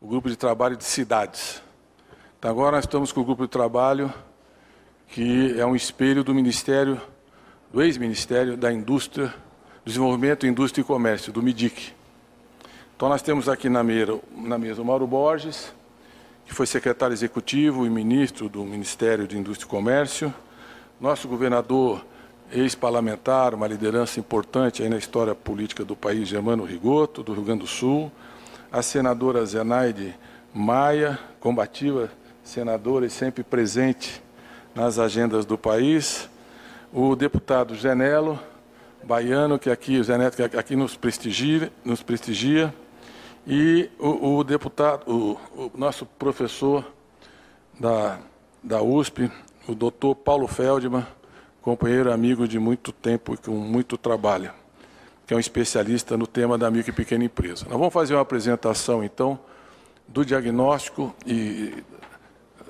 o grupo de trabalho de cidades. Então, agora nós estamos com o grupo de trabalho que é um espelho do Ministério, do ex-Ministério da Indústria, Desenvolvimento, Indústria e Comércio, do MIDIC. Então nós temos aqui na mesa, na mesa o Mauro Borges, que foi secretário executivo e ministro do Ministério de Indústria e Comércio, nosso governador ex-parlamentar, uma liderança importante aí na história política do país, Germano Rigoto, do Rio Grande do Sul, a senadora Zenaide Maia, combativa senadora e sempre presente nas agendas do país, o deputado Genelo, baiano, que aqui, Zeneto, que aqui nos prestigia, nos prestigia. E o, o deputado, o, o, nosso professor da, da USP, o doutor Paulo Feldman, companheiro amigo de muito tempo e com muito trabalho, que é um especialista no tema da micro e pequena empresa. Nós vamos fazer uma apresentação, então, do diagnóstico e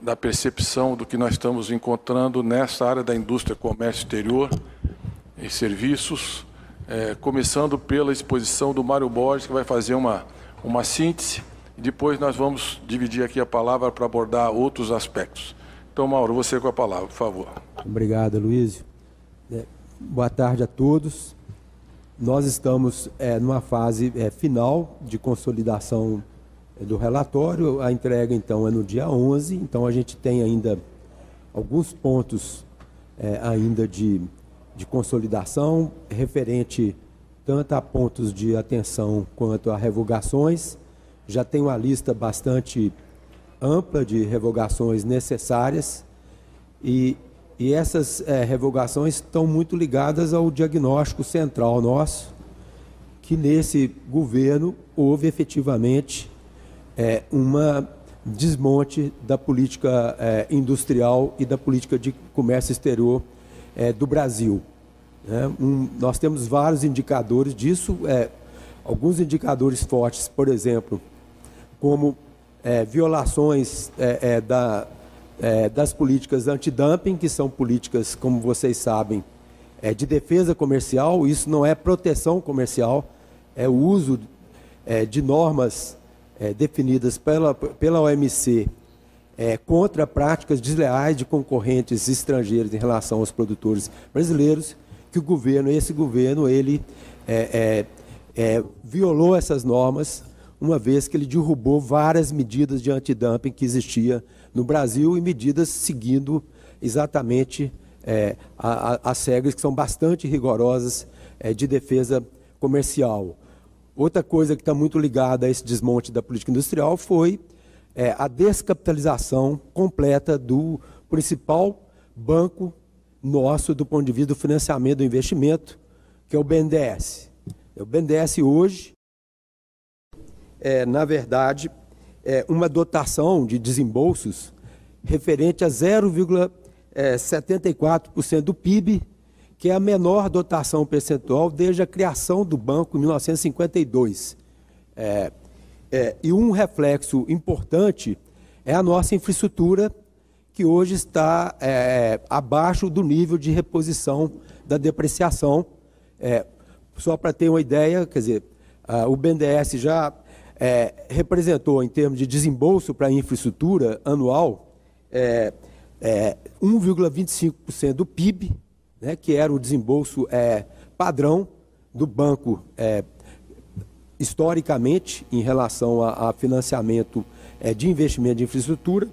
da percepção do que nós estamos encontrando nessa área da indústria, comércio exterior e serviços, é, começando pela exposição do Mário Borges, que vai fazer uma, uma síntese, e depois nós vamos dividir aqui a palavra para abordar outros aspectos. Então, Mauro, você com a palavra, por favor. Obrigado, Luiz. É, boa tarde a todos. Nós estamos é, numa fase é, final de consolidação é, do relatório. A entrega, então, é no dia 11. Então, a gente tem ainda alguns pontos é, ainda de, de consolidação, referente tanto a pontos de atenção quanto a revogações. Já tem uma lista bastante ampla de revogações necessárias e, e essas é, revogações estão muito ligadas ao diagnóstico central nosso, que nesse governo houve efetivamente é, uma desmonte da política é, industrial e da política de comércio exterior é, do Brasil. Né? Um, nós temos vários indicadores disso, é, alguns indicadores fortes, por exemplo, como é, violações é, é, da, é, das políticas antidumping, que são políticas, como vocês sabem, é, de defesa comercial. Isso não é proteção comercial, é o uso é, de normas definidas pela, pela OMC contra práticas desleais de concorrentes estrangeiros em relação aos produtores brasileiros, que o governo, esse governo, ele violou essas normas uma vez que ele derrubou várias medidas de antidumping que existia no Brasil e medidas seguindo exatamente é, as regras que são bastante rigorosas é, de defesa comercial. Outra coisa que está muito ligada a esse desmonte da política industrial foi é, a descapitalização completa do principal banco nosso do ponto de vista do financiamento do investimento, que é o BNDES. O BNDES hoje é, na verdade, é uma dotação de desembolsos referente a 0,74% do PIB, que é a menor dotação percentual desde a criação do banco em 1952. É, é, e um reflexo importante é a nossa infraestrutura, que hoje está é, abaixo do nível de reposição da depreciação. É, só para ter uma ideia, quer dizer, o BNDES já é, representou, em termos de desembolso para infraestrutura anual, é, é, 1,25% do PIB, né, que era o desembolso é, padrão do banco é, historicamente em relação a, a financiamento é, de investimento de infraestrutura,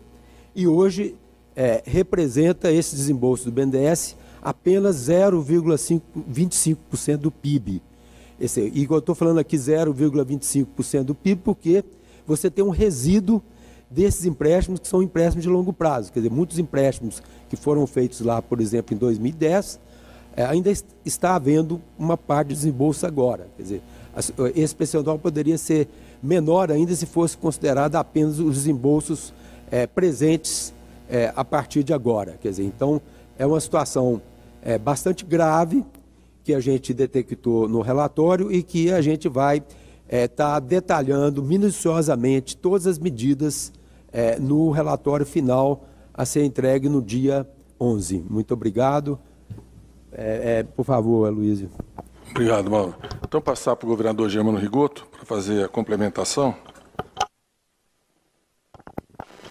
e hoje representa esse desembolso do BNDES apenas 0,25% do PIB. Esse, e eu estou falando aqui 0,25% do PIB, porque você tem um resíduo desses empréstimos que são empréstimos de longo prazo. Quer dizer, muitos empréstimos que foram feitos lá, por exemplo, em 2010, é, ainda está havendo uma parte de desembolso agora. Quer dizer, esse percentual poderia ser menor ainda se fosse considerado apenas os desembolsos é, presentes é, a partir de agora. Quer dizer, então, é uma situação é, bastante grave que a gente detectou no relatório e que a gente vai estar é, tá detalhando minuciosamente todas as medidas é, no relatório final a ser entregue no dia 11. Muito obrigado. É, é por favor, Luísio. Obrigado, Mauro. Então, passar para o governador Germano Rigoto para fazer a complementação.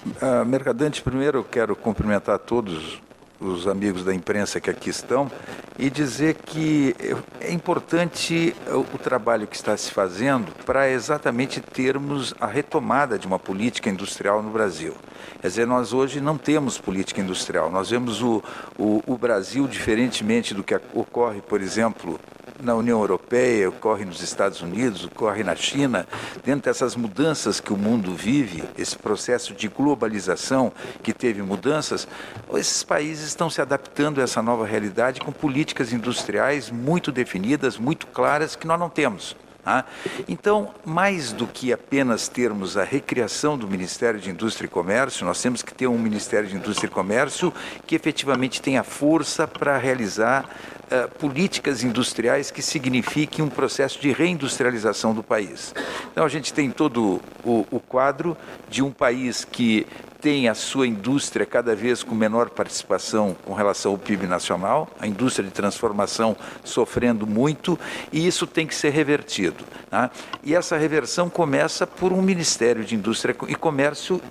Uh, Mercadante, primeiro eu quero cumprimentar todos os amigos da imprensa que aqui estão e dizer que é importante o trabalho que está se fazendo para exatamente termos a retomada de uma política industrial no Brasil. Quer dizer, nós hoje não temos política industrial. Nós vemos o, o, o Brasil, diferentemente do que ocorre, por exemplo, na União Europeia, ocorre nos Estados Unidos, ocorre na China, dentro dessas mudanças que o mundo vive, esse processo de globalização que teve mudanças, esses países estão se adaptando a essa nova realidade com políticas industriais muito definidas, muito claras, que nós não temos. Tá? Então, mais do que apenas termos a recriação do Ministério de Indústria e Comércio, nós temos que ter um Ministério de Indústria e Comércio que efetivamente tenha força para realizar uh, políticas industriais que signifiquem um processo de reindustrialização do país. Então, a gente tem todo o, o quadro de um país que tem a sua indústria cada vez com menor participação com relação ao PIB nacional, a indústria de transformação sofrendo muito, e isso tem que ser revertido. Tá? E essa reversão começa por um Ministério de Indústria e Comércio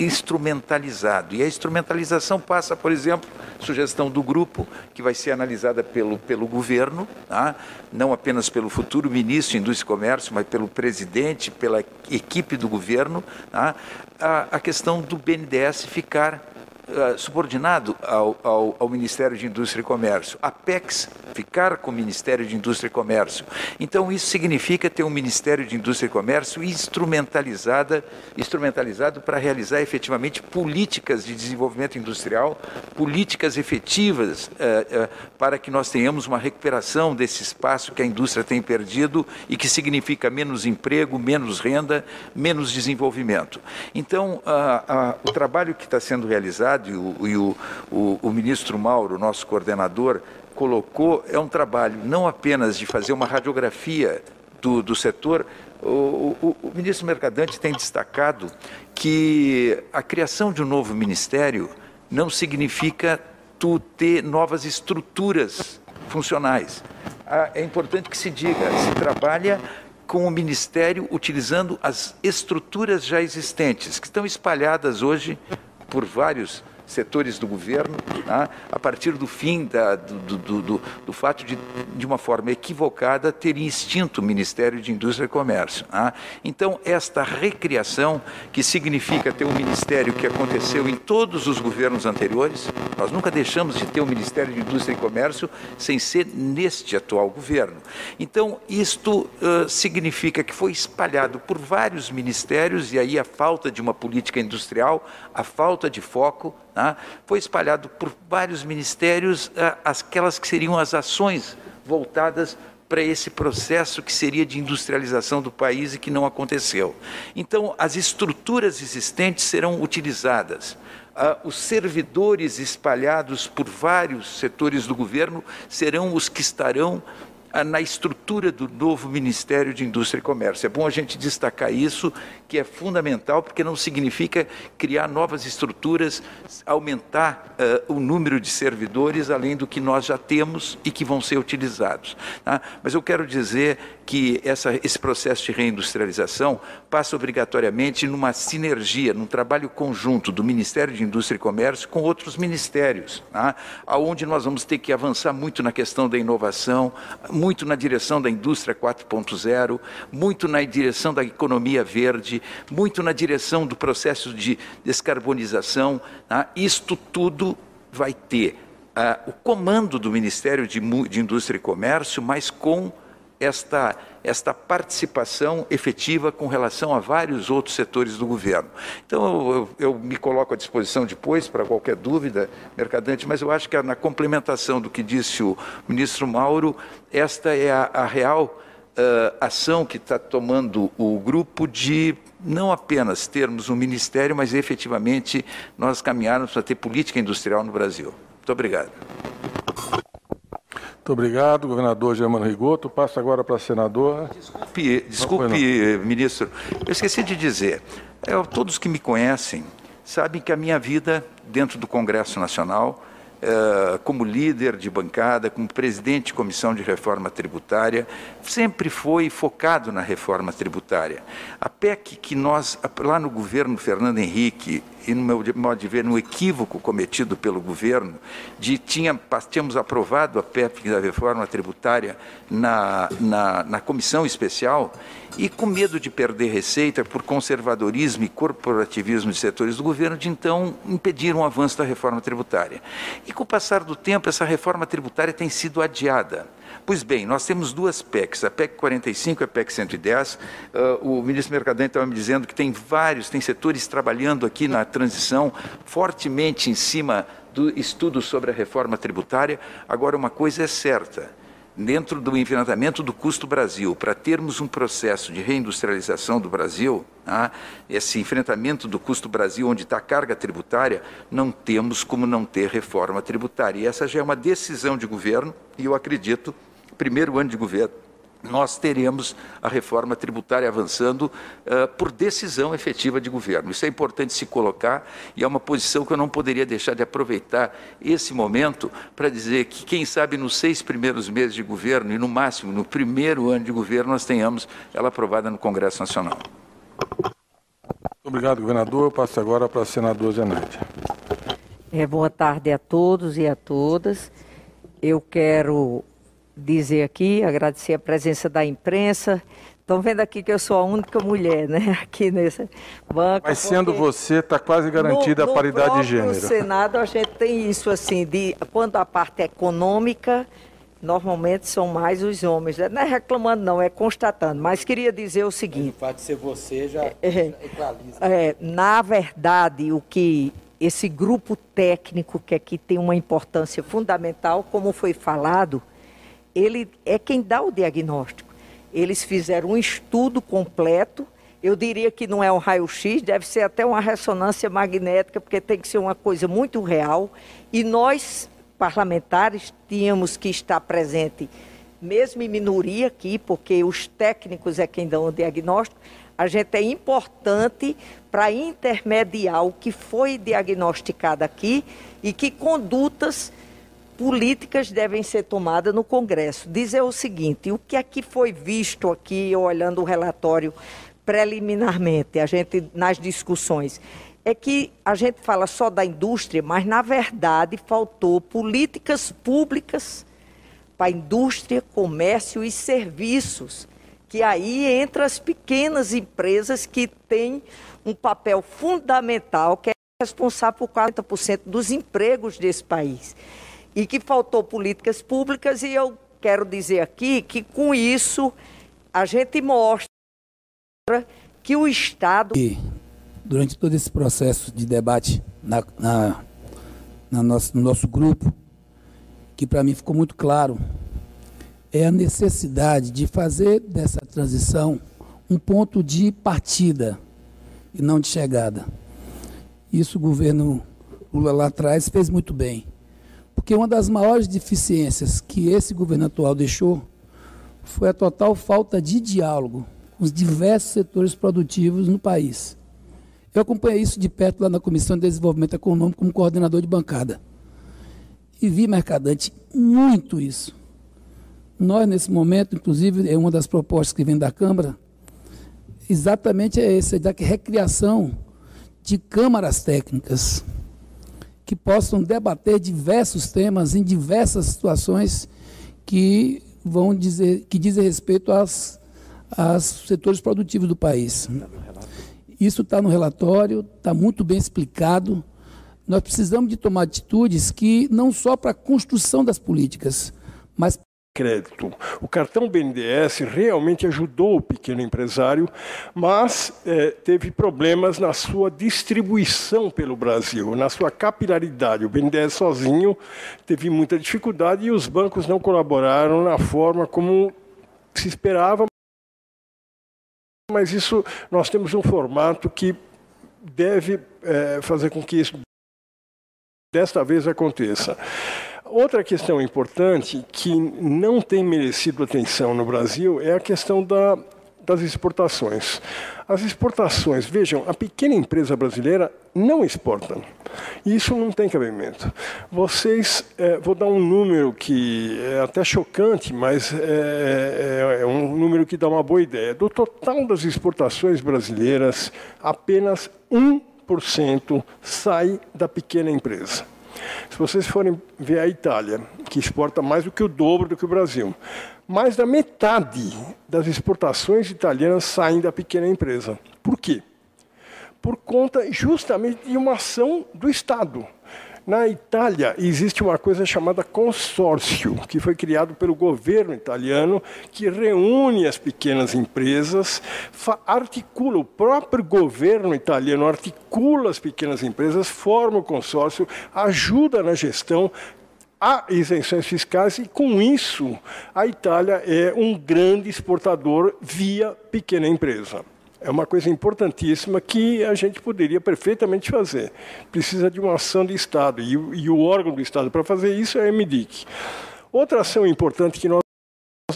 instrumentalizado. E a instrumentalização passa, por exemplo, sugestão do grupo, que vai ser analisada pelo, pelo governo, tá? não apenas pelo futuro ministro de Indústria e Comércio, mas pelo presidente, pela equipe do governo, tá? A, a questão do BNDES ficar uh, subordinado ao, ao, ao, Ministério de Indústria e Comércio. A PEX ficar com o Ministério de Indústria e Comércio. Então, isso significa ter um Ministério de Indústria e Comércio instrumentalizada, instrumentalizado para realizar efetivamente políticas de desenvolvimento industrial, políticas efetivas uh, uh, para que nós tenhamos uma recuperação desse espaço que a indústria tem perdido e que significa menos emprego, menos renda, menos desenvolvimento. Então, o trabalho que está sendo realizado e o, e o, o, o ministro Mauro, nosso coordenador, colocou é um trabalho não apenas de fazer uma radiografia do, do setor. O, o, o, ministro Mercadante tem destacado que a criação de um novo ministério não significa tu ter novas estruturas funcionais. Ah, é importante que se diga, se trabalha com o ministério utilizando as estruturas já existentes, que estão espalhadas hoje por vários setores do governo, tá? a partir do fim da, do, do, do, do, fato de, de uma forma equivocada, ter extinto o Ministério de Indústria e Comércio. Tá? Então, esta recriação, que significa ter um ministério que aconteceu em todos os governos anteriores, nós nunca deixamos de ter o um Ministério de Indústria e Comércio sem ser neste atual governo. Então, isto uh, significa que foi espalhado por vários ministérios, e aí a falta de uma política industrial, a falta de foco, tá? foi espalhado por vários ministérios uh, aquelas que seriam as ações voltadas para esse processo que seria de industrialização do país e que não aconteceu. Então, as estruturas existentes serão utilizadas. Uh, os servidores espalhados por vários setores do governo serão os que estarão na estrutura do novo Ministério de Indústria e Comércio. É bom a gente destacar isso, que é fundamental, porque não significa criar novas estruturas, aumentar uh, o número de servidores, além do que nós já temos e que vão ser utilizados. Tá? Mas eu quero dizer que essa, esse processo de reindustrialização passa obrigatoriamente numa sinergia, num trabalho conjunto do Ministério de Indústria e Comércio com outros ministérios, onde nós vamos ter que avançar muito na questão da inovação, muito na direção da indústria 4.0, muito na direção da economia verde, muito na direção do processo de descarbonização. Tá? Isto tudo vai ter uh, o comando do Ministério de, de Indústria e Comércio, mas com esta, esta participação efetiva com relação a vários outros setores do governo. Então, eu, eu me coloco à disposição depois para qualquer dúvida, Mercadante, mas eu acho que na complementação do que disse o ministro Mauro, esta é a, a real uh, ação que está tomando o grupo de não apenas termos um ministério, mas efetivamente nós caminharmos para ter política industrial no Brasil. Muito obrigado. Muito obrigado, governador Germano Rigoto. Passo agora para a senadora. Desculpe, desculpe ministro. Eu esqueci de dizer. É, todos que me conhecem sabem que a minha vida dentro do Congresso Nacional, é, como líder de bancada, como presidente de comissão de reforma tributária, sempre foi focado na reforma tributária. A PEC que nós, lá no governo Fernando Henrique, e no meu modo de ver, no equívoco cometido pelo governo, de tinha, tínhamos aprovado a PEP da reforma tributária na, na, na comissão especial e com medo de perder receita por conservadorismo e corporativismo de setores do governo, de então impedir um avanço da reforma tributária. E com o passar do tempo, essa reforma tributária tem sido adiada. Pois bem, nós temos duas PECs, a PEC 45 e a PEC 110. Uh, o ministro Mercadante estava me dizendo que tem vários, tem setores trabalhando aqui na transição fortemente em cima do estudo sobre a reforma tributária. Agora, uma coisa é certa dentro do enfrentamento do custo Brasil, para termos um processo de reindustrialização do Brasil, tá? esse enfrentamento do custo Brasil, onde está a carga tributária, não temos como não ter reforma tributária. E essa já é uma decisão de governo, e eu acredito, primeiro ano de governo, nós teremos a reforma tributária avançando uh, por decisão efetiva de governo. Isso é importante se colocar e é uma posição que eu não poderia deixar de aproveitar esse momento para dizer que, quem sabe, nos seis primeiros meses de governo e, no máximo, no primeiro ano de governo, nós tenhamos ela aprovada no Congresso Nacional. Obrigado, governador. Eu passo agora para a senadora Zenaide. É, boa tarde a todos e a todas. Eu quero dizer aqui, agradecer a presença da imprensa. Estão vendo aqui que eu sou a única mulher, né? Aqui nesse banco. Mas sendo você, está quase garantida no, a paridade de gênero. No Senado a gente tem isso assim, de quando a parte econômica, normalmente são mais os homens. Não é reclamando, não, é constatando. Mas queria dizer o seguinte. O fato de ser você já, é, já equaliza. É, na verdade, o que esse grupo técnico, que aqui tem uma importância fundamental, como foi falado, ele é quem dá o diagnóstico. Eles fizeram um estudo completo. Eu diria que não é um raio-x, deve ser até uma ressonância magnética, porque tem que ser uma coisa muito real. E nós, parlamentares, tínhamos que estar presente, mesmo em minoria aqui, porque os técnicos é quem dão o diagnóstico. A gente é importante para intermediar o que foi diagnosticado aqui e que condutas políticas devem ser tomadas no Congresso. Dizer o seguinte, o que é que foi visto aqui, olhando o relatório preliminarmente, a gente nas discussões, é que a gente fala só da indústria, mas na verdade faltou políticas públicas para indústria, comércio e serviços, que aí entra as pequenas empresas que têm um papel fundamental, que é responsável por 40% dos empregos desse país e que faltou políticas públicas, e eu quero dizer aqui que com isso a gente mostra que o Estado. E, durante todo esse processo de debate na, na, na nosso, no nosso grupo, que para mim ficou muito claro, é a necessidade de fazer dessa transição um ponto de partida e não de chegada. Isso o governo Lula lá atrás fez muito bem. Porque uma das maiores deficiências que esse governo atual deixou foi a total falta de diálogo com os diversos setores produtivos no país. Eu acompanhei isso de perto lá na Comissão de Desenvolvimento Econômico como coordenador de bancada. E vi, Mercadante, muito isso. Nós, nesse momento, inclusive, é uma das propostas que vem da Câmara, exatamente é essa, da recriação de câmaras técnicas que possam debater diversos temas em diversas situações que vão dizer que dizem respeito aos, setores produtivos do país. Isso está no relatório, está muito bem explicado. Nós precisamos de tomar atitudes que não só para a construção das políticas, mas crédito. O cartão BNDES realmente ajudou o pequeno empresário, mas é, teve problemas na sua distribuição pelo Brasil, na sua capilaridade. O BNDES sozinho teve muita dificuldade e os bancos não colaboraram na forma como se esperava. Mas isso, nós temos um formato que deve é, fazer com que isso desta vez aconteça. Outra questão importante que não tem merecido atenção no Brasil é a questão da, das exportações. As exportações, vejam, a pequena empresa brasileira não exporta. Isso não tem cabimento. Vocês, é, vou dar um número que é até chocante, mas é, é, é um número que dá uma boa ideia. Do total das exportações brasileiras, apenas 1 20% sai da pequena empresa. Se vocês forem ver a Itália, que exporta mais do que o dobro do que o Brasil, mais da metade das exportações italianas saem da pequena empresa. Por quê? Por conta justamente de uma ação do Estado. Na Itália existe uma coisa chamada consórcio, que foi criado pelo governo italiano, que reúne as pequenas empresas, articula, o próprio governo italiano articula as pequenas empresas, forma o consórcio, ajuda na gestão, há isenções fiscais e, com isso, a Itália é um grande exportador via pequena empresa. É uma coisa importantíssima que a gente poderia perfeitamente fazer. Precisa de uma ação de Estado, e, e o órgão do Estado para fazer isso é a MDIC. Outra ação importante que nós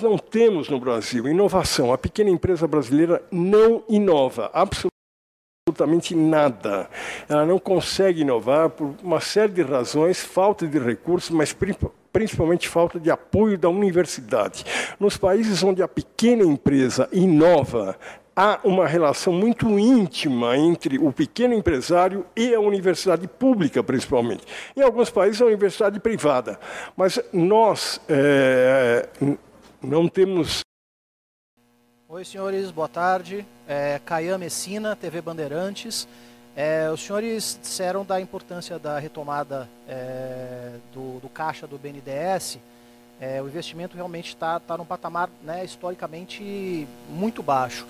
não temos no Brasil, inovação. A pequena empresa brasileira não inova, absolutamente nada. Ela não consegue inovar por uma série de razões, falta de recursos, mas principalmente falta de apoio da universidade. Nos países onde a pequena empresa inova, há uma relação muito íntima entre o pequeno empresário e a universidade pública, principalmente. Em alguns países, a universidade privada. Mas nós é, não temos. Oi, senhores, boa tarde. É, Caian Messina, TV Bandeirantes. É, os senhores disseram da importância da retomada é, do, do, caixa do BNDES. É, o investimento realmente está tá num patamar né, historicamente muito baixo.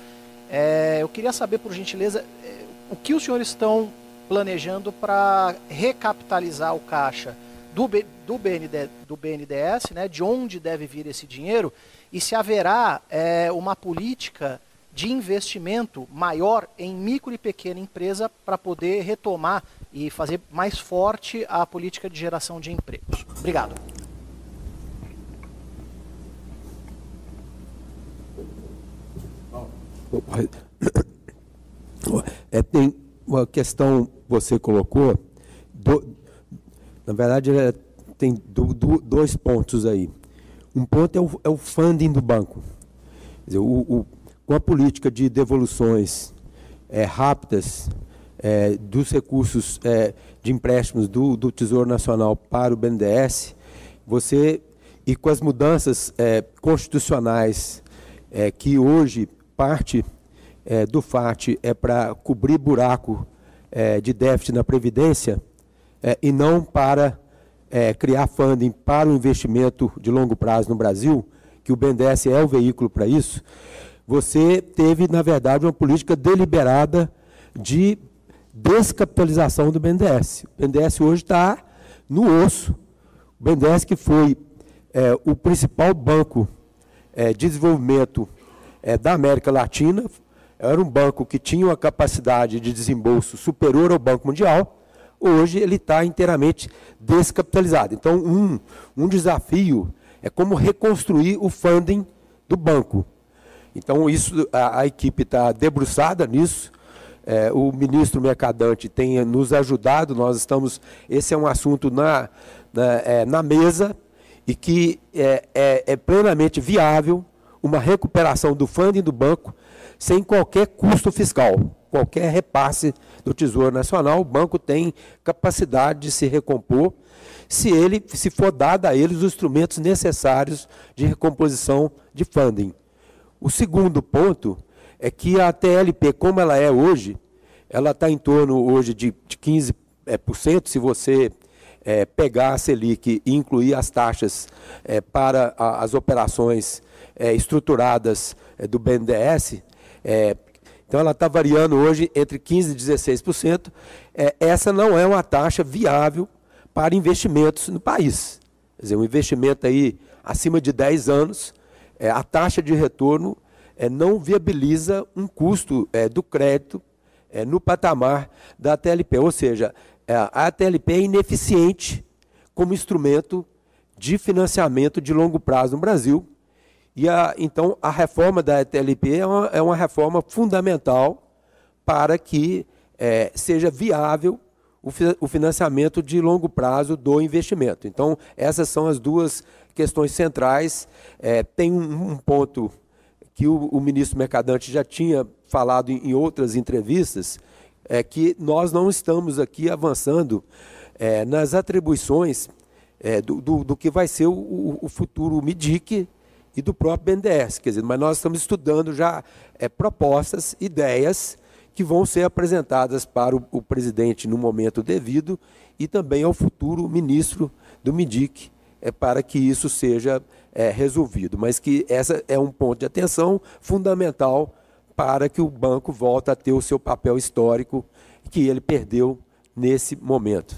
É, eu queria saber, por gentileza, é, o que os senhores estão planejando para recapitalizar o caixa do, do, BND, do BNDES, né, de onde deve vir esse dinheiro, e se haverá é, uma política de investimento maior em micro e pequena empresa para poder retomar e fazer mais forte a política de geração de empregos. Obrigado. É, tem uma questão você colocou, do, na verdade é, tem do, do, dois pontos aí. Um ponto é o, é o funding do banco. Dizer, o, o, com a política de devoluções é, rápidas é, dos recursos é, de empréstimos do, do, Tesouro Nacional para o BNDES, você, e com as mudanças é, constitucionais que hoje parte é, do FAT é para cobrir buraco é, de déficit na Previdência é, e não para é, criar funding para o investimento de longo prazo no Brasil, que o BNDES é o veículo para isso, você teve, na verdade, uma política deliberada de descapitalização do BNDES. O BNDES hoje está no osso. O BNDES que foi é, o principal banco de desenvolvimento é, da América Latina. Era um banco que tinha uma capacidade de desembolso superior ao Banco Mundial. Hoje ele está inteiramente descapitalizado. Então, um, um desafio é como reconstruir o funding do banco. Então, isso a, a equipe está debruçada nisso. É, o ministro Mercadante tem nos ajudado. Nós estamos. Esse é um assunto na, na, é, na mesa e que é, é, é plenamente viável uma recuperação do funding do banco sem qualquer custo fiscal, qualquer repasse do Tesouro Nacional, o banco tem capacidade de se recompor se ele se for dado a ele os instrumentos necessários de recomposição de funding. O segundo ponto é que a TLP, como ela é hoje, ela está em torno hoje de, de 15%, é, por cento, se você é, pegar a Selic e incluir as taxas é, para a, as operações é, estruturadas é, do BNDES, é, então ela está variando hoje entre 15% e 16%. É, essa não é uma taxa viável para investimentos no país. Quer dizer, um investimento aí acima de 10 anos, a taxa de retorno não viabiliza um custo do crédito no patamar da TLP. Ou seja, a TLP é ineficiente como instrumento de financiamento de longo prazo no Brasil, e a, então a reforma da ETLP é uma, é uma reforma fundamental para que é, seja viável o, o, financiamento de longo prazo do investimento. Então, essas são as duas questões centrais. É, tem um, um, ponto que o, o, ministro Mercadante já tinha falado em, em outras entrevistas, é que nós não estamos aqui avançando é, nas atribuições é, do, do, do, que vai ser o, o, futuro MIDIC e do próprio BNDES. Quer dizer, mas nós estamos estudando já é, propostas, ideias que vão ser apresentadas para o, o, presidente no momento devido e também ao futuro ministro do MIDIC, é, para que isso seja é, resolvido. Mas que essa é um ponto de atenção fundamental para que o banco volte a ter o seu papel histórico que ele perdeu nesse momento.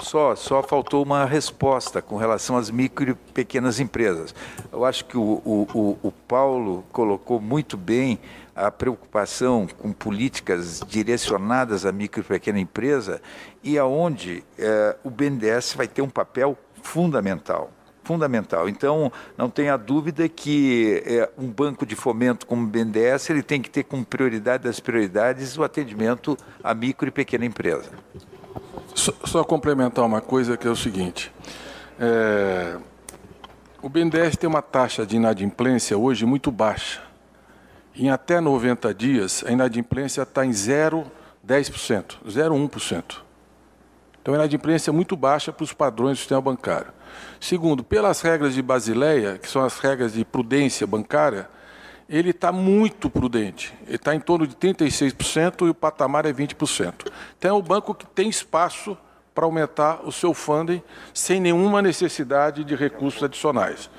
Só, só faltou uma resposta com relação às micro e pequenas empresas. Eu acho que o, o, o Paulo colocou muito bem a preocupação com políticas direcionadas à micro e pequena empresa e aonde é, o BNDES vai ter um papel fundamental fundamental. Então, não tenha dúvida que é, um banco de fomento como o BNDES ele tem que ter como prioridade das prioridades o atendimento à micro e pequena empresa. Só, só complementar uma coisa que é o seguinte. É, o BNDES tem uma taxa de inadimplência hoje muito baixa. Em até 90 dias, a inadimplência está em 0,10%, 0,1%. Então, a inadimplência é muito baixa para os padrões do sistema bancário. Segundo, pelas regras de Basileia, que são as regras de prudência bancária, ele está muito prudente. Ele está em torno de 36% e o patamar é 20%. Então, é o banco que tem espaço para aumentar o seu funding sem nenhuma necessidade de recursos adicionais.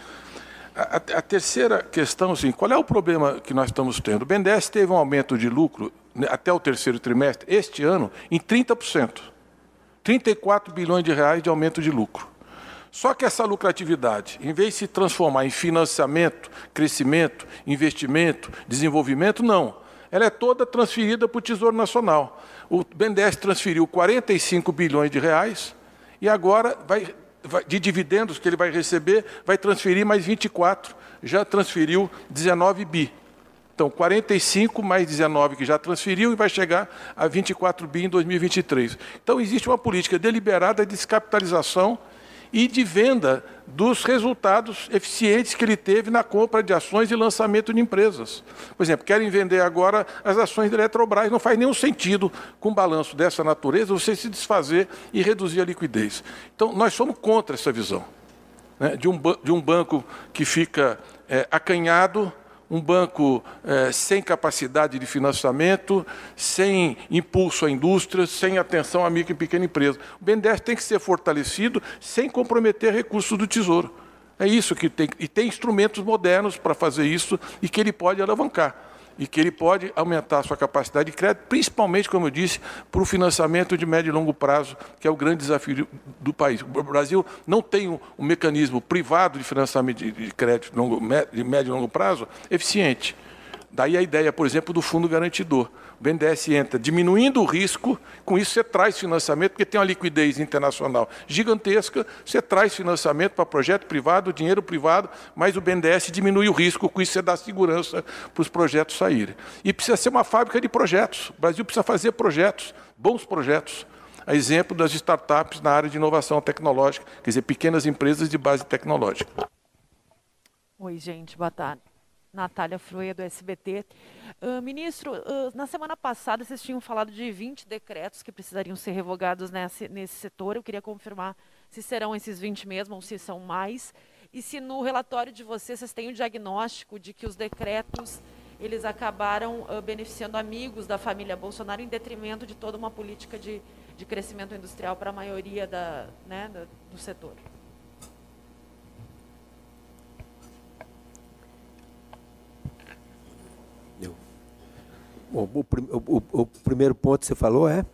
A, a, terceira questão, assim, qual é o problema que nós estamos tendo? O BNDES teve um aumento de lucro né, até o terceiro trimestre, este ano, em 30%. 34 bilhões de reais de aumento de lucro. Só que essa lucratividade, em vez de se transformar em financiamento, crescimento, investimento, desenvolvimento, não. Ela é toda transferida para o Tesouro Nacional. O BNDES transferiu 45 bilhões de reais e agora vai de dividendos que ele vai receber, vai transferir mais 24, já transferiu 19 bi. Então, 45 mais 19 que já transferiu e vai chegar a 24 bi em 2023. Então, existe uma política deliberada de descapitalização e de venda dos resultados eficientes que ele teve na compra de ações e lançamento de empresas. Por exemplo, querem vender agora as ações da Eletrobras. Não faz nenhum sentido, com um balanço dessa natureza, você se desfazer e reduzir a liquidez. Então, nós somos contra essa visão né, de, um, de um banco que fica é, acanhado um banco eh, sem capacidade de financiamento, sem impulso à indústria, sem atenção à micro e pequena empresa. O BNDES tem que ser fortalecido sem comprometer recursos do Tesouro. É isso que tem. E tem instrumentos modernos para fazer isso e que ele pode alavancar e que ele pode aumentar a sua capacidade de crédito, principalmente, como eu disse, para o financiamento de médio e longo prazo, que é o grande desafio do país. O Brasil não tem um, mecanismo privado de financiamento de, crédito de médio e longo prazo eficiente. Daí a ideia, por exemplo, do fundo garantidor. O BNDES entra diminuindo o risco, com isso você traz financiamento, porque tem uma liquidez internacional gigantesca, você traz financiamento para projeto privado, dinheiro privado, mas o BNDES diminui o risco, com isso você dá segurança para os projetos saírem. E precisa ser uma fábrica de projetos. O Brasil precisa fazer projetos, bons projetos. A exemplo das startups na área de inovação tecnológica, quer dizer, pequenas empresas de base tecnológica. Oi, gente, boa tarde. Natália Fruia, do SBT. Uh, ministro, uh, na semana passada vocês tinham falado de 20 decretos que precisariam ser revogados nesse, nesse setor. Eu queria confirmar se serão esses 20 mesmo ou se são mais. E se no relatório de vocês vocês têm o diagnóstico de que os decretos eles acabaram uh, beneficiando amigos da família Bolsonaro em detrimento de toda uma política de, de crescimento industrial para a maioria da, né, da, do setor. O, o, o, o, primeiro ponto que você falou é?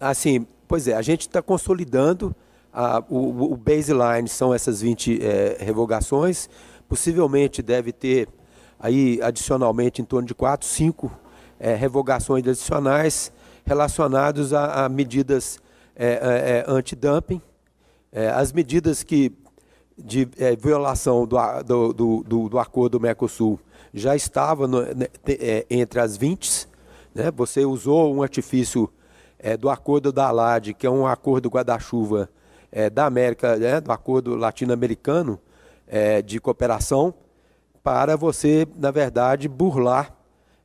Assim, pois é, a gente está consolidando a, o, baseline, são essas 20 é, revogações. Possivelmente deve ter aí adicionalmente em torno de 4, 5 é, revogações adicionais relacionadas a, a medidas é, é, é antidumping, é, as medidas que de é, violação do, do, do, do acordo do Mercosul já estava no, né, é, entre as 20. Né? Você usou um artifício é, do acordo da ALAD, que é um acordo guarda-chuva é, da América, né? do acordo latino-americano é, de cooperação, para você, na verdade, burlar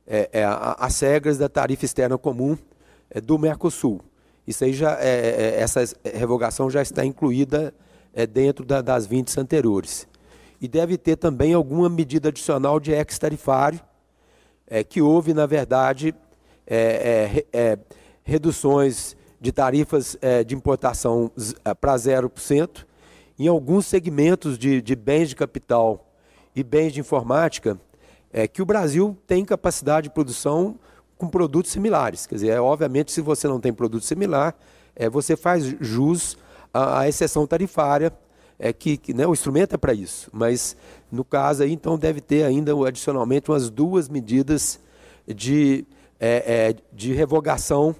é, é, as regras da tarifa externa comum do Mercosul. Isso aí já, essa revogação já está incluída dentro da, das 20 anteriores. E deve ter também alguma medida adicional de ex-tarifário, que houve, na verdade, reduções de tarifas de importação para 0%, em alguns segmentos de, de bens de capital e bens de informática, é que o Brasil tem capacidade de produção com produtos similares. Quer dizer, é, obviamente, se você não tem produto similar, é, você faz jus à, à exceção tarifária, é, que, que né, o instrumento é para isso. Mas, no caso aí, então, deve ter ainda, adicionalmente, umas duas medidas de, é, é, de revogação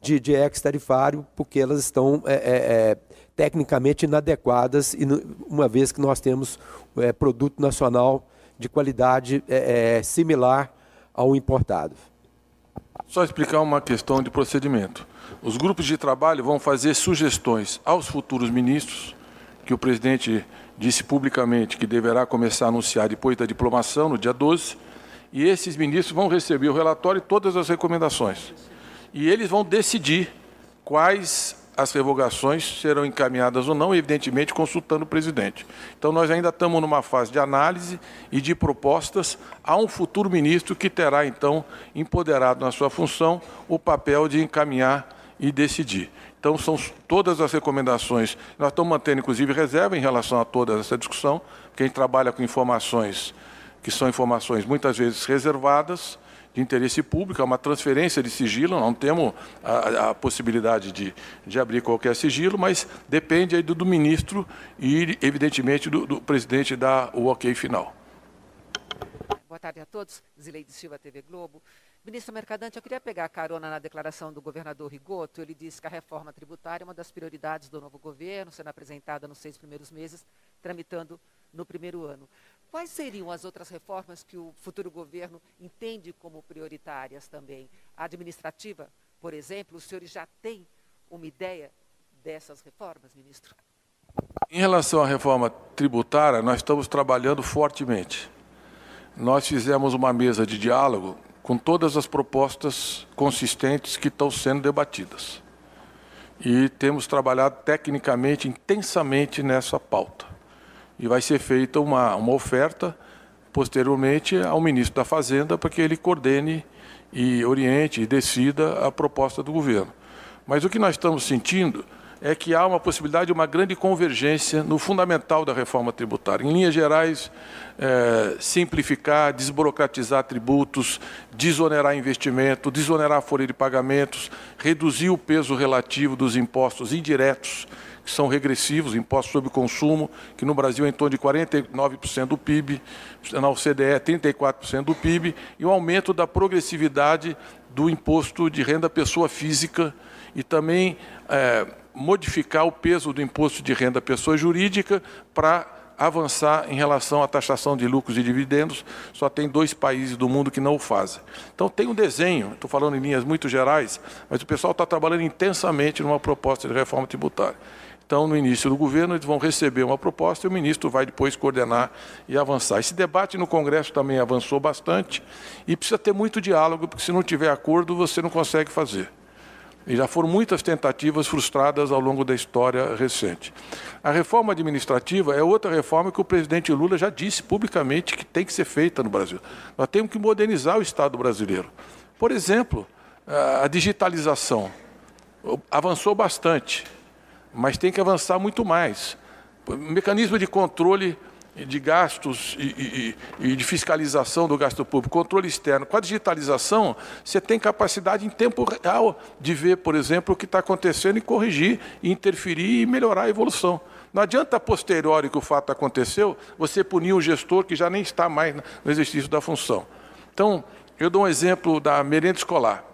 de, de ex-tarifário, porque elas estão é, é, tecnicamente inadequadas, e uma vez que nós temos é, produto nacional de qualidade é, é, similar ao importado. Só explicar uma questão de procedimento. Os grupos de trabalho vão fazer sugestões aos futuros ministros, que o presidente disse publicamente que deverá começar a anunciar depois da diplomação, no dia 12, e esses ministros vão receber o relatório e todas as recomendações. E eles vão decidir quais as revogações serão encaminhadas ou não, evidentemente consultando o presidente. Então, nós ainda estamos numa fase de análise e de propostas a um futuro ministro que terá, então, empoderado na sua função o papel de encaminhar e decidir. Então, são todas as recomendações. Nós estamos mantendo, inclusive, reserva em relação a toda essa discussão, porque a gente trabalha com informações que são informações muitas vezes reservadas, de interesse público, é uma transferência de sigilo, não temos a, a possibilidade de, de, abrir qualquer sigilo, mas depende aí do, do ministro e, evidentemente, do, do, presidente dar o ok final. Boa tarde a todos. Zileide Silva, TV Globo. Ministro Mercadante, eu queria pegar carona na declaração do governador Rigoto. Ele disse que a reforma tributária é uma das prioridades do novo governo, sendo apresentada nos seis primeiros meses, tramitando no primeiro ano. Quais seriam as outras reformas que o futuro governo entende como prioritárias também? A administrativa, por exemplo, os senhores já têm uma ideia dessas reformas, ministro? Em relação à reforma tributária, nós estamos trabalhando fortemente. Nós fizemos uma mesa de diálogo com todas as propostas consistentes que estão sendo debatidas. E temos trabalhado tecnicamente, intensamente nessa pauta e vai ser feita uma, uma oferta posteriormente ao ministro da Fazenda para que ele coordene e oriente e decida a proposta do governo. Mas o que nós estamos sentindo é que há uma possibilidade de uma grande convergência no fundamental da reforma tributária. Em linhas gerais, é, simplificar, desburocratizar tributos, desonerar investimento, desonerar a folha de pagamentos, reduzir o peso relativo dos impostos indiretos que são regressivos, impostos sobre consumo, que no Brasil é em torno de 49% do PIB, na OCDE é 34% do PIB, e o aumento da progressividade do imposto de renda pessoa física e também é, modificar o peso do imposto de renda pessoa jurídica para avançar em relação à taxação de lucros e dividendos. Só tem dois países do mundo que não o fazem. Então tem um desenho, estou falando em linhas muito gerais, mas o pessoal está trabalhando intensamente numa proposta de reforma tributária. Então, no início do governo, eles vão receber uma proposta e o ministro vai depois coordenar e avançar. Esse debate no Congresso também avançou bastante e precisa ter muito diálogo, porque se não tiver acordo, você não consegue fazer. E já foram muitas tentativas frustradas ao longo da história recente. A reforma administrativa é outra reforma que o presidente Lula já disse publicamente que tem que ser feita no Brasil. Nós temos que modernizar o Estado brasileiro. Por exemplo, a digitalização avançou bastante mas tem que avançar muito mais. Mecanismo de controle de gastos e, e, e, de fiscalização do gasto público, controle externo. Com a digitalização, você tem capacidade em tempo real de ver, por exemplo, o que está acontecendo e corrigir, interferir e melhorar a evolução. Não adianta, posteriori que o fato aconteceu, você punir um gestor que já nem está mais no exercício da função. Então, eu dou um exemplo da merenda escolar.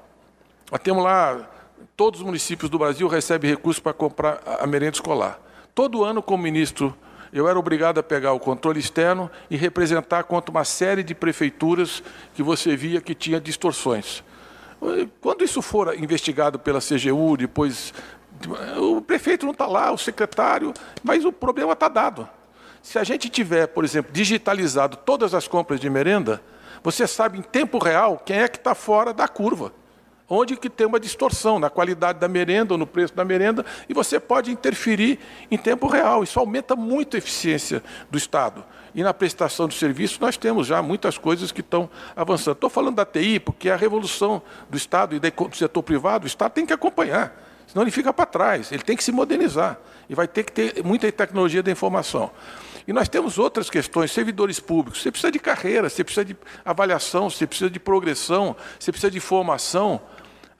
Nós temos lá todos os municípios do Brasil recebem recursos para comprar a merenda escolar. Todo ano, como ministro, eu era obrigado a pegar o controle externo e representar contra uma série de prefeituras que você via que tinha distorções. Quando isso for investigado pela CGU, depois o prefeito não está lá, o secretário, mas o problema está dado. Se a gente tiver, por exemplo, digitalizado todas as compras de merenda, Você sabe em tempo real quem é que está fora da curva onde que tem uma distorção na qualidade da merenda ou no preço da merenda, e você pode interferir em tempo real. Isso aumenta muito a eficiência do Estado. E na prestação de serviço nós temos já muitas coisas que estão avançando. Estou falando da TI porque é a revolução do Estado e do setor privado, o Estado tem que acompanhar, senão ele fica para trás, ele tem que se modernizar e vai ter que ter muita tecnologia da informação. E nós temos outras questões, servidores públicos. Você precisa de carreira, você precisa de avaliação, você precisa de progressão, você precisa de formação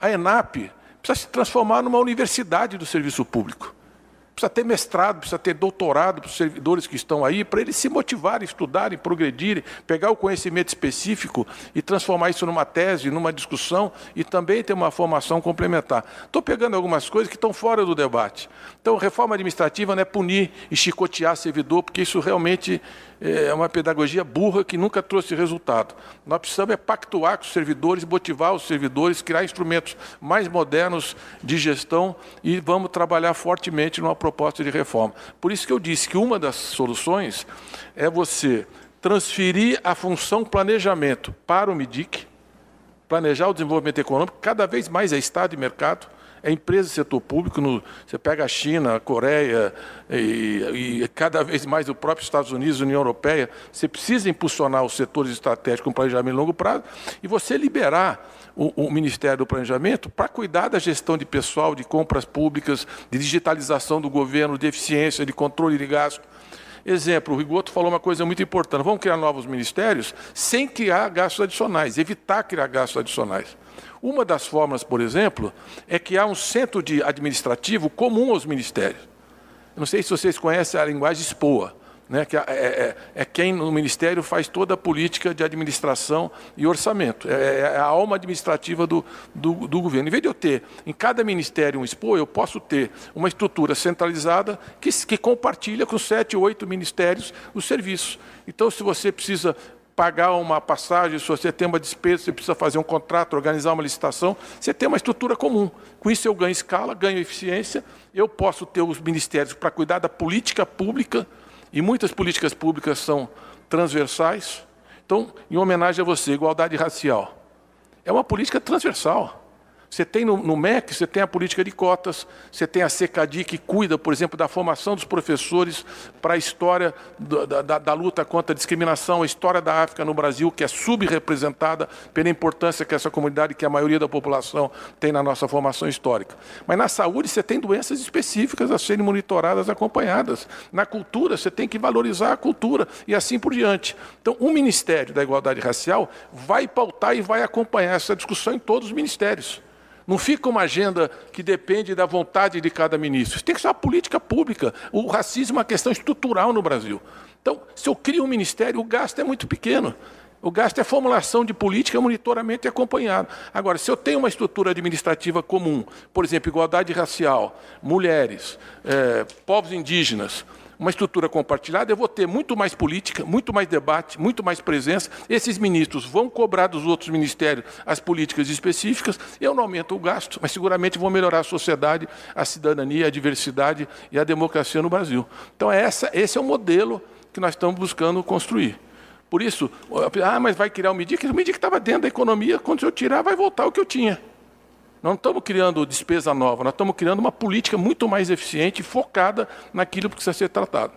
a ENAP precisa se transformar numa universidade do serviço público. Precisa ter mestrado, precisa ter doutorado para os servidores que estão aí, para eles se motivarem, estudarem, progredirem, pegar o conhecimento específico e transformar isso numa tese, numa discussão e também ter uma formação complementar. Estou pegando algumas coisas que estão fora do debate. Então, reforma administrativa não é punir e chicotear servidor, porque isso realmente é uma pedagogia burra que nunca trouxe resultado. Nós precisamos é pactuar com os servidores, motivar os servidores, criar instrumentos mais modernos de gestão e vamos trabalhar fortemente numa proposta de reforma. Por isso que eu disse que uma das soluções é você transferir a função planejamento para o MIDIC, planejar o desenvolvimento econômico, cada vez mais é Estado e mercado, é empresa e setor público. No, você pega a China, a Coreia e, e, cada vez mais o próprio Estados Unidos, União Europeia. Você precisa impulsionar os setores estratégicos com planejamento a longo prazo e você liberar o, o Ministério do Planejamento para cuidar da gestão de pessoal, de compras públicas, de digitalização do governo, de eficiência, de controle de gasto. Exemplo, o Rigoto falou uma coisa muito importante. Vamos criar novos ministérios sem criar gastos adicionais, evitar criar gastos adicionais. Uma das formas, por exemplo, é que há um centro de administrativo comum aos ministérios. Eu não sei se vocês conhecem a linguagem SPOA, né, que é, é, é, é, quem no Ministério faz toda a política de administração e orçamento. É, é, é a alma administrativa do, do, do, governo. Em vez de eu ter em cada ministério um SPOA, eu posso ter uma estrutura centralizada que, que compartilha com sete, oito ministérios os serviços. Então, se você precisa pagar uma passagem, se você tem uma despesa, você precisa fazer um contrato, organizar uma licitação, você tem uma estrutura comum. Com isso eu ganho escala, ganho eficiência, eu posso ter os ministérios para cuidar da política pública, e muitas políticas públicas são transversais. Então, em homenagem a você, igualdade racial. É uma política transversal. Você tem no, no, MEC, você tem a política de cotas, você tem a CECADI que cuida, por exemplo, da formação dos professores para a história da, da, da, luta contra a discriminação, a história da África no Brasil, que é subrepresentada pela importância que essa comunidade, que a maioria da população tem na nossa formação histórica. Mas na saúde você tem doenças específicas a serem monitoradas, acompanhadas. Na cultura você tem que valorizar a cultura e assim por diante. Então, o Ministério da Igualdade Racial vai pautar e vai acompanhar essa discussão em todos os ministérios. Não fica uma agenda que depende da vontade de cada ministro. Isso tem que ser uma política pública. O racismo é uma questão estrutural no Brasil. Então, se eu crio um ministério, o gasto é muito pequeno. O gasto é formulação de política, monitoramento e acompanhado. Agora, se eu tenho uma estrutura administrativa comum, por exemplo, igualdade racial, mulheres, é, povos indígenas, uma estrutura compartilhada, eu vou ter muito mais política, muito mais debate, muito mais presença. Esses ministros vão cobrar dos outros ministérios as políticas específicas. Eu não aumento o gasto, mas seguramente vou melhorar a sociedade, a cidadania, a diversidade e a democracia no Brasil. Então, é essa, esse é o modelo que nós estamos buscando construir. Por isso, ah, mas vai criar o MIDIC? O estava dentro da economia, quando eu tirar, vai voltar o que eu tinha. Não estamos criando despesa nova, nós estamos criando uma política muito mais eficiente e focada naquilo que precisa ser tratado.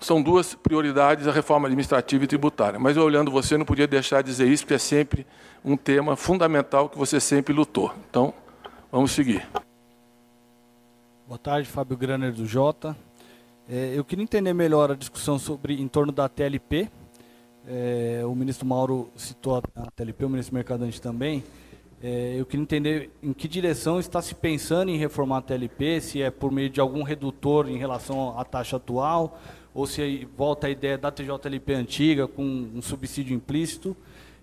São duas prioridades, a reforma administrativa e tributária. Mas eu olhando você, não podia deixar de dizer isso, porque é sempre um tema fundamental que você sempre lutou. Então, vamos seguir. Boa tarde, Fábio Graner do Jota. É, eu queria entender melhor a discussão sobre em torno da TLP, é, o ministro Mauro citou a, TLP, o ministro Mercadante também. É, eu queria entender em que direção está se pensando em reformar a TLP, se é por meio de algum redutor em relação à taxa atual, ou se volta a ideia da TJLP antiga com um subsídio implícito.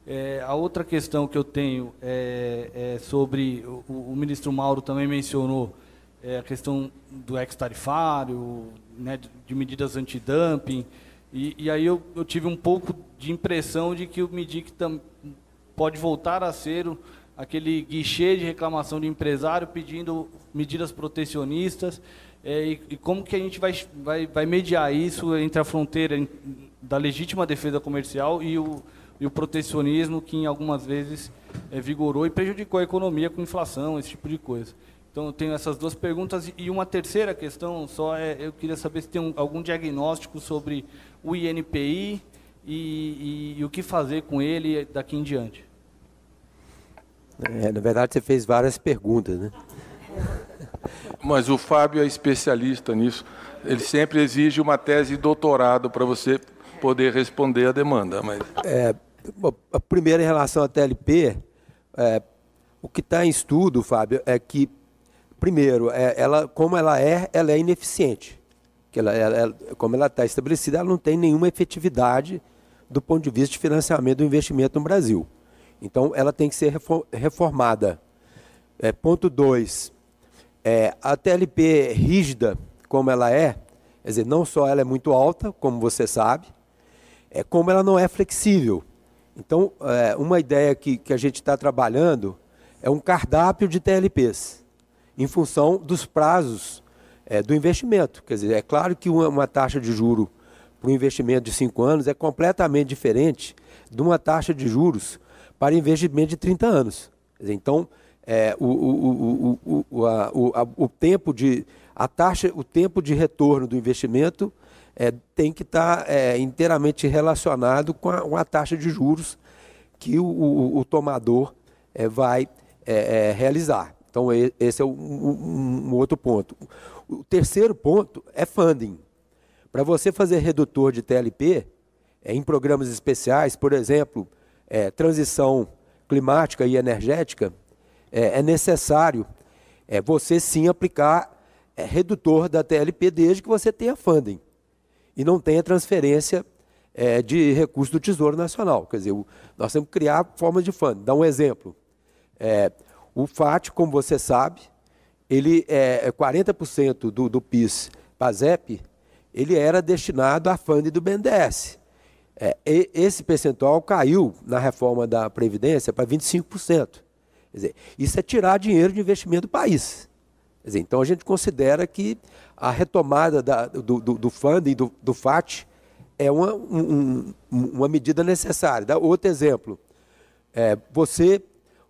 É, a outra questão que eu tenho é, é sobre, o, o, ministro Mauro também mencionou é, a questão do ex-tarifário, né, de, de medidas antidumping, e, e aí eu, eu, tive um pouco de impressão de que o MIDIC tam, pode voltar a ser aquele guichê de reclamação de empresário pedindo medidas protecionistas, é, e, e, como que a gente vai, vai, vai mediar isso entre a fronteira da legítima defesa comercial e o, e o protecionismo que em algumas vezes é, vigorou e prejudicou a economia com inflação, esse tipo de coisa. Então, eu tenho essas duas perguntas. E uma terceira questão, só é, eu queria saber se tem um, algum diagnóstico sobre o INPI e, e, e, o que fazer com ele daqui em diante. É, na verdade, você fez várias perguntas, né? Mas o Fábio é especialista nisso. Ele sempre exige uma tese de doutorado para você poder responder a demanda. Mas... É, a primeira em relação à TLP, é, o que está em estudo, Fábio, é que, primeiro, é, ela, como ela é, ela é ineficiente. Que ela, ela, como ela está estabelecida, ela não tem nenhuma efetividade do ponto de vista de financiamento do investimento no Brasil. Então, ela tem que ser reformada. É, ponto 2. É, a TLP rígida, como ela é, quer dizer, não só ela é muito alta, como você sabe, é como ela não é flexível. Então, é, uma ideia que, que a gente está trabalhando é um cardápio de TLPs, em função dos prazos é, do investimento. Quer dizer, é claro que uma, uma taxa de juro para um investimento de 5 anos é completamente diferente de uma taxa de juros para investimento de 30 anos. Dizer, então, é, o, o, o, o, a, o, tempo de a taxa, o tempo de retorno do investimento é, tem que estar tá, é, inteiramente relacionado com a, com a, taxa de juros que o tomador é, vai é, é, realizar. Então, esse é um, um, um, outro ponto. O terceiro ponto é funding. Para você fazer redutor de TLP, é, em programas especiais, por exemplo, transição climática e energética, é, necessário você sim aplicar redutor da TLP desde que você tenha funding e não tenha transferência é, de recursos do Tesouro Nacional. Quer dizer, nós temos que criar formas de fundo. Dá um exemplo. O FAT, como você sabe, ele é 40% é do, do PIS PASEP, ele era destinado a fundo do BNDES. É, esse percentual caiu na reforma da Previdência para 25%. Quer dizer, isso é tirar dinheiro de investimento do país. Dizer, então a gente considera que a retomada da, do, do, do funding, do, do FAT, é uma, um, uma medida necessária. Dá outro exemplo. É, você,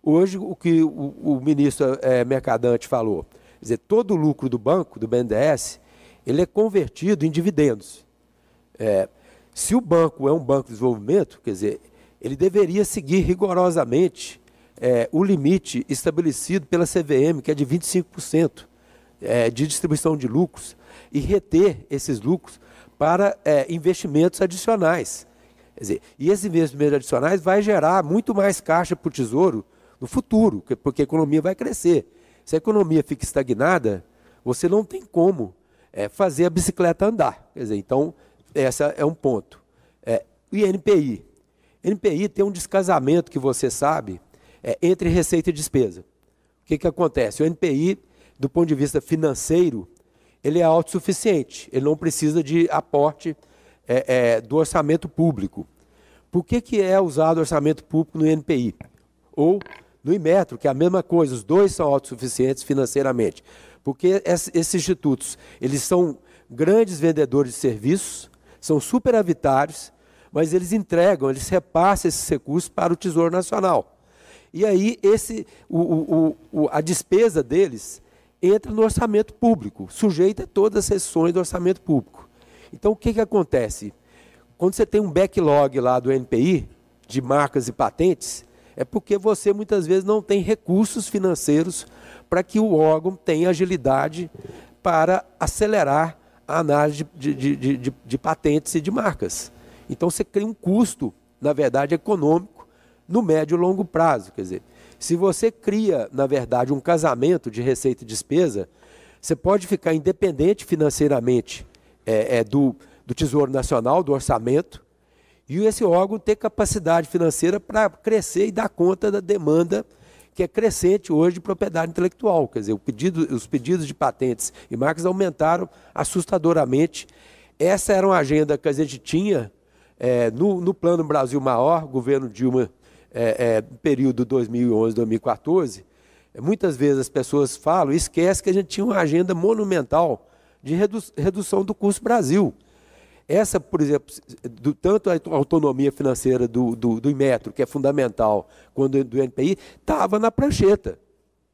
hoje, o que o, o ministro é, Mercadante falou, quer dizer, todo o lucro do banco, do BNDES, ele é convertido em dividendos. É, se o banco é um banco de desenvolvimento, quer dizer, ele deveria seguir rigorosamente é, o limite estabelecido pela CVM, que é de 25% é, de distribuição de lucros, e reter esses lucros para é, investimentos adicionais. Dizer, e esses investimentos adicionais vai gerar muito mais caixa para o Tesouro no futuro, porque a economia vai crescer. Se a economia fica estagnada, você não tem como é, fazer a bicicleta andar. Quer dizer, então, esse é um ponto. É, o INPI. NPI tem um descasamento que você sabe, é, entre receita e despesa. O que, que acontece? O NPI, do ponto de vista financeiro, ele é autossuficiente, ele não precisa de aporte é, é, do orçamento público. Por que, que é usado o orçamento público no NPI? Ou no Imetro, que é a mesma coisa, os dois são autossuficientes financeiramente. Porque esses institutos, eles são grandes vendedores de serviços, são superavitários, mas eles entregam, eles repassam esses recursos para o Tesouro Nacional. E aí esse, o, o, o, a despesa deles entra no orçamento público, sujeita a todas as sessões do orçamento público. Então o que, que acontece? Quando você tem um backlog lá do NPI, de marcas e patentes, é porque você muitas vezes não tem recursos financeiros para que o órgão tenha agilidade para acelerar a análise de, de, de, de, patentes e de marcas. Então você cria um custo, na verdade, econômico no médio e longo prazo. Quer dizer, se você cria, na verdade, um casamento de receita e despesa, você pode ficar independente financeiramente é, é, do, do Tesouro Nacional, do orçamento, e esse órgão ter capacidade financeira para crescer e dar conta da demanda que é crescente hoje de propriedade intelectual. Quer dizer, pedido, os pedidos de patentes e marcas aumentaram assustadoramente. Essa era uma agenda que a gente tinha é, no, no Plano Brasil Maior, governo Dilma é, é, período 2011-2014, muitas vezes as pessoas falam e esquecem que a gente tinha uma agenda monumental de redu redução do custo Brasil. Essa, por exemplo, do, tanto a autonomia financeira do, do, do Inmetro, que é fundamental, quanto do NPI, estava na prancheta.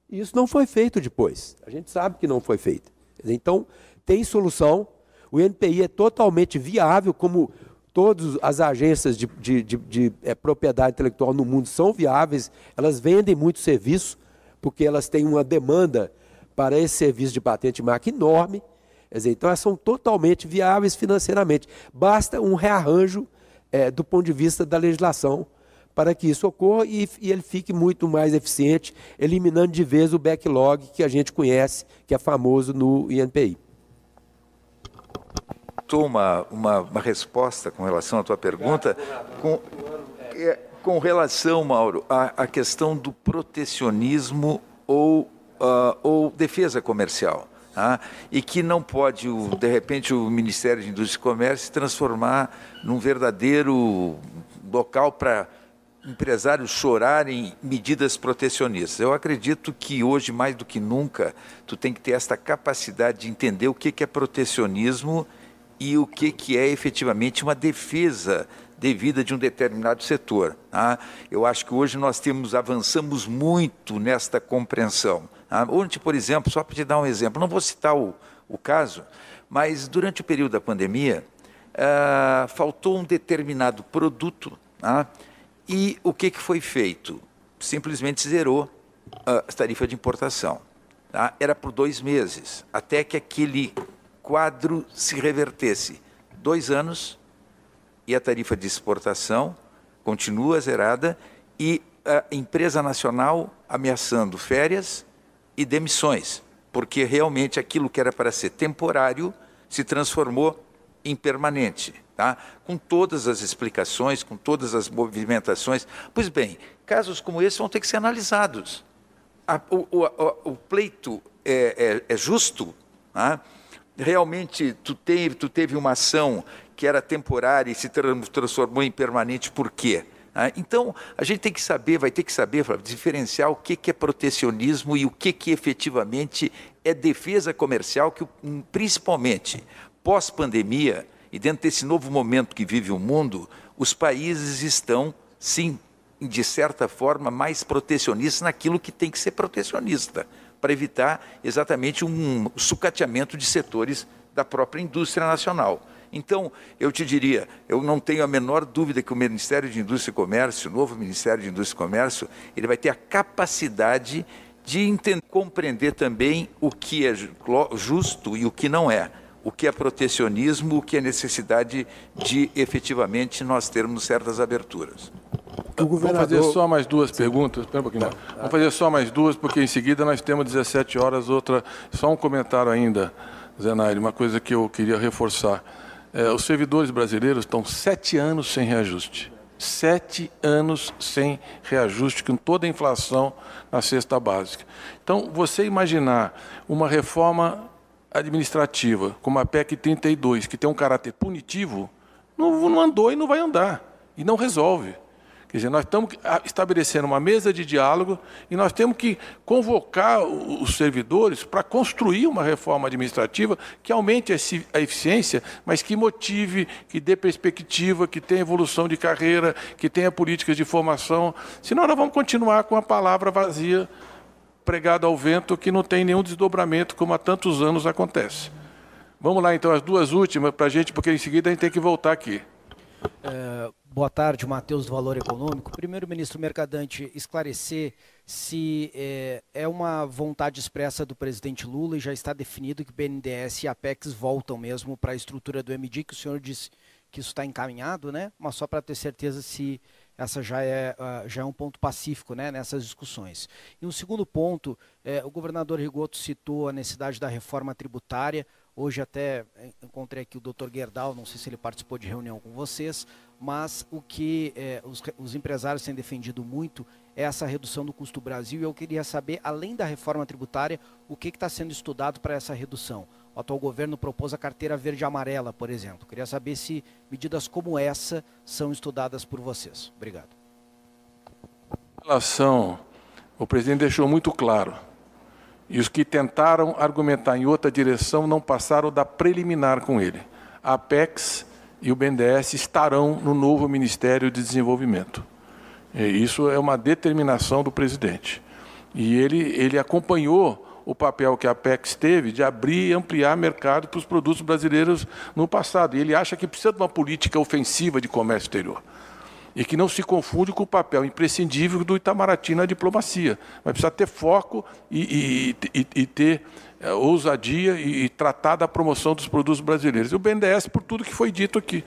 E isso não foi feito depois. A gente sabe que não foi feito. Então, tem solução. O NPI é totalmente viável, como todas as agências de, de, de, de é, propriedade intelectual no mundo são viáveis, elas vendem muito serviço, porque elas têm uma demanda para esse serviço de patente de marca enorme. Quer dizer, então elas são totalmente viáveis financeiramente. Basta um rearranjo é, do ponto de vista da legislação para que isso ocorra e, e, ele fique muito mais eficiente, eliminando de vez o backlog que a gente conhece, que é famoso no INPI. Uma, uma, uma resposta com relação à tua pergunta. Com, é, com relação, Mauro, à, à questão do protecionismo ou, uh, ou defesa comercial ah, e que não pode, o, de repente, o Ministério de Indústria e Comércio se transformar num verdadeiro local para empresários chorarem medidas protecionistas. Eu acredito que hoje, mais do que nunca, tu tem que ter esta capacidade de entender o que, que é protecionismo e o que, que é efetivamente uma defesa devida de um determinado setor. Tá? Eu acho que hoje nós temos avançamos muito nesta compreensão. Ah, Ontem, por exemplo, só para te dar um exemplo, não vou citar o, o caso, mas durante o período da pandemia, ah, faltou um determinado produto ah, e o que, que foi feito? Simplesmente zerou a tarifa de importação. Tá? Era por dois meses, até que aquele quadro se revertesse. Dois anos e a tarifa de exportação continua zerada e a empresa nacional ameaçando férias e demissões, porque realmente aquilo que era para ser temporário se transformou em permanente, tá? com todas as explicações, com todas as movimentações. Pois bem, casos como esse vão ter que ser analisados. A, o, o, o, pleito é, é, é justo? Tá? Realmente tu teve, tu teve uma ação que era temporária e se transformou em permanente, por quê? Ah, então, a gente tem que saber, vai ter que saber, diferenciar o que, é protecionismo e o que, efetivamente é defesa comercial, que principalmente pós-pandemia e dentro desse novo momento que vive o mundo, os países estão, sim, de certa forma, mais protecionistas naquilo que tem que ser protecionista, para evitar exatamente um sucateamento de setores da própria indústria nacional. Então, eu te diria, eu não tenho a menor dúvida que o Ministério de Indústria e Comércio, o novo Ministério de Indústria e Comércio, ele vai ter a capacidade de entender, compreender também o que é justo e o que não é, o que é protecionismo, o que é necessidade de efetivamente nós termos certas aberturas. Governador... Vamos fazer só mais duas Sim. perguntas. Espera um pouquinho. Tá. Vamos fazer só mais duas, porque em seguida nós temos 17 horas, outra. Só um comentário ainda, Zenaide, uma coisa que eu queria reforçar. É, os servidores brasileiros estão sete anos sem reajuste. Sete anos sem reajuste, com toda a inflação na cesta básica. Então, você imaginar uma reforma administrativa, como a PEC 32, que tem um caráter punitivo, não, não andou e não vai andar. E não resolve. Quer dizer, nós estamos estabelecendo uma mesa de diálogo e nós temos que convocar os servidores para construir uma reforma administrativa que aumente a eficiência, mas que motive, que dê perspectiva, que tenha evolução de carreira, que tenha políticas de formação. Senão nós vamos continuar com a palavra vazia pregada ao vento que não tem nenhum desdobramento, como há tantos anos acontece. Vamos lá, então, as duas últimas para a gente, porque em seguida a gente tem que voltar aqui. É, Boa tarde, Matheus do Valor Econômico. Primeiro, ministro Mercadante, esclarecer se é, é, uma vontade expressa do presidente Lula e já está definido que BNDES e Apex voltam mesmo para a estrutura do MD, que o senhor disse que isso está encaminhado, né? Mas só para ter certeza se essa já é, uh, já é um ponto pacífico né, nessas discussões. E um segundo ponto, é, o governador Rigoto citou a necessidade da reforma tributária. Hoje até encontrei aqui o doutor Gerdau, não sei se ele participou de reunião com vocês, mas o que é, os, os, empresários têm defendido muito é essa redução do custo Brasil. E eu queria saber, além da reforma tributária, o que está sendo estudado para essa redução. O atual governo propôs a carteira verde-amarela, por exemplo. Queria saber se medidas como essa são estudadas por vocês. Obrigado. relação, o presidente deixou muito claro, e os que tentaram argumentar em outra direção não passaram da preliminar com ele. A Apex e o BNDES estarão no novo Ministério de Desenvolvimento. E isso é uma determinação do presidente. E ele, ele acompanhou o papel que a Apex teve de abrir e ampliar mercado para os produtos brasileiros no passado. E ele acha que precisa de uma política ofensiva de comércio exterior. E que não se confunde com o papel imprescindível do Itamaraty na diplomacia. Mas precisa ter foco e, e, e, e ter é, ousadia e, tratar da promoção dos produtos brasileiros. E o BNDES, por tudo que foi dito aqui.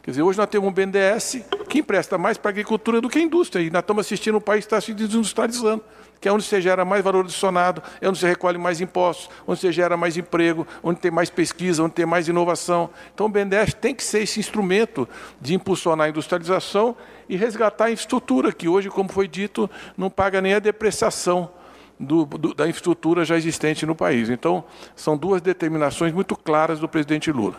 Quer dizer, hoje nós temos um BNDES que empresta mais para a agricultura do que a indústria. E nós estamos assistindo o país estar se desindustrializando que é onde você gera mais valor adicionado, é onde você recolhe mais impostos, onde você gera mais emprego, onde tem mais pesquisa, onde tem mais inovação. Então o BNDES tem que ser esse instrumento de impulsionar a industrialização e resgatar a infraestrutura, que hoje, como foi dito, não paga nem a depreciação do, do, da infraestrutura já existente no país. Então, são duas determinações muito claras do presidente Lula.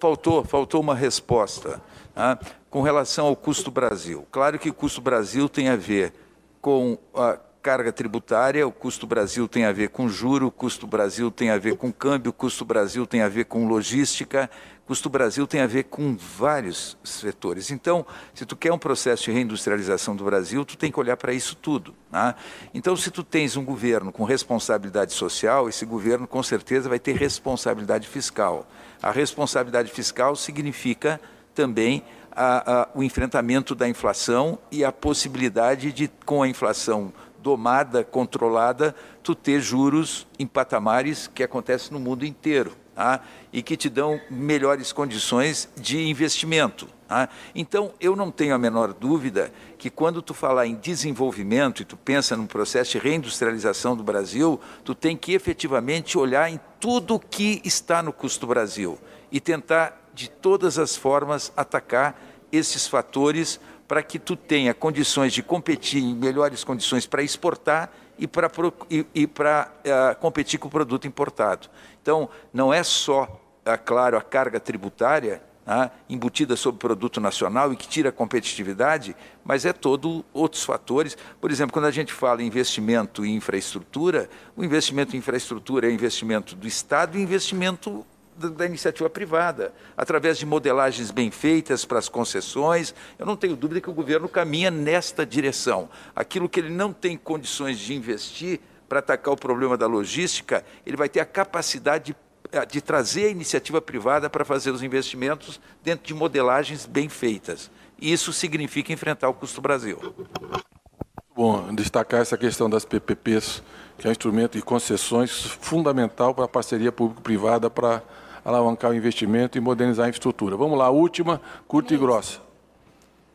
Faltou, faltou uma resposta. Né? com relação ao custo Brasil. Claro que o custo Brasil tem a ver com a carga tributária, o custo Brasil tem a ver com juro, o custo Brasil tem a ver com câmbio, o custo Brasil tem a ver com logística, o custo Brasil tem a ver com vários setores. Então, se tu quer um processo de reindustrialização do Brasil, tu tem que olhar para isso tudo. Né? Então, se tu tens um governo com responsabilidade social, esse governo com certeza vai ter responsabilidade fiscal. A responsabilidade fiscal significa também a, a, o enfrentamento da inflação e a possibilidade de, com a inflação domada, controlada, tu ter juros em patamares que acontecem no mundo inteiro tá? e que te dão melhores condições de investimento. Tá? Então, eu não tenho a menor dúvida que quando tu falar em desenvolvimento e tu pensa num processo de reindustrialização do Brasil, tu tem que efetivamente olhar em tudo que está no custo Brasil e tentar de todas as formas atacar esses fatores para que tu tenha condições de competir em melhores condições para exportar e para e, e uh, competir com o produto importado. Então, não é só, é claro, a carga tributária uh, embutida sobre o produto nacional e que tira a competitividade, mas é todo outros fatores. Por exemplo, quando a gente fala em investimento em infraestrutura, o investimento em infraestrutura é investimento do Estado e investimento da iniciativa privada, através de modelagens bem feitas para as concessões. Eu não tenho dúvida que o governo caminha nesta direção. Aquilo que ele não tem condições de investir para atacar o problema da logística, ele vai ter a capacidade de, eh, de trazer a iniciativa privada para fazer os investimentos dentro de modelagens bem feitas. Isso significa enfrentar o custo Brasil. Bom, destacar essa questão das PPPs, que é um instrumento de concessões fundamental para a parceria público-privada para alavancar o investimento e modernizar a infraestrutura. Vamos lá, última, curta e grossa.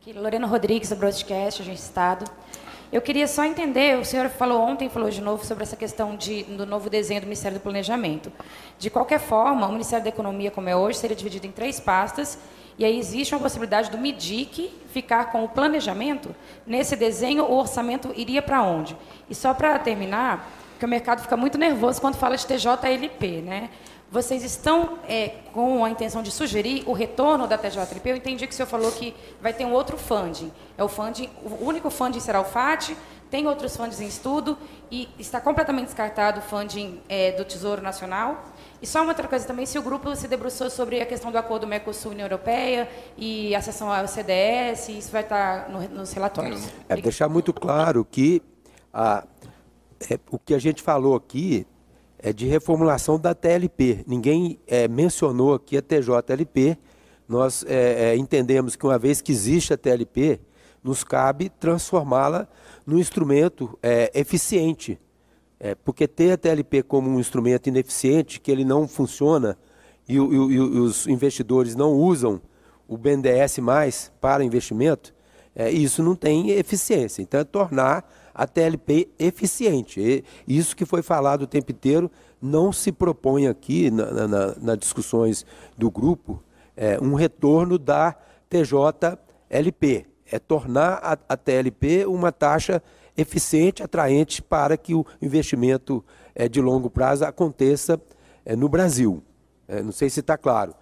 Aqui, Lorena Rodrigues, do Broadcast, Agência Estado. Eu queria só entender, o senhor falou ontem, falou de novo sobre essa questão de, do novo desenho do Ministério do Planejamento. De qualquer forma, o Ministério da Economia, como é hoje, seria dividido em três pastas, e aí existe uma possibilidade do MIDIC ficar com o planejamento. Nesse desenho, o orçamento iria para onde? E só para terminar, que o mercado fica muito nervoso quando fala de TJLP, né? Vocês estão é, com a intenção de sugerir o retorno da TJLP? Eu entendi que o senhor falou que vai ter um outro funding. É o funding, o único funding será o FAT, tem outros fundos em estudo e está completamente descartado o funding é, do Tesouro Nacional. E só uma outra coisa também, se o grupo se debruçou sobre a questão do acordo Mercosul-União Europeia e a sessão ao CDS, isso vai estar no, nos relatórios. É deixar muito claro que a, é, o que a gente falou aqui é, de reformulação da TLP. Ninguém é, mencionou aqui a TJLP. Nós é, é, entendemos que, uma vez que existe a TLP, nos cabe transformá-la num instrumento é, eficiente. É, porque ter a TLP como um instrumento ineficiente, que ele não funciona e, e, e os investidores não usam o BNDES mais para investimento, é, isso não tem eficiência. Então, é tornar a TLP eficiente. E isso que foi falado o tempo inteiro não se propõe aqui, na, na, nas discussões do grupo, é, um retorno da TJLP. É tornar a, a, TLP uma taxa eficiente, atraente para que o investimento é, de longo prazo aconteça é, no Brasil. É, não sei se está claro.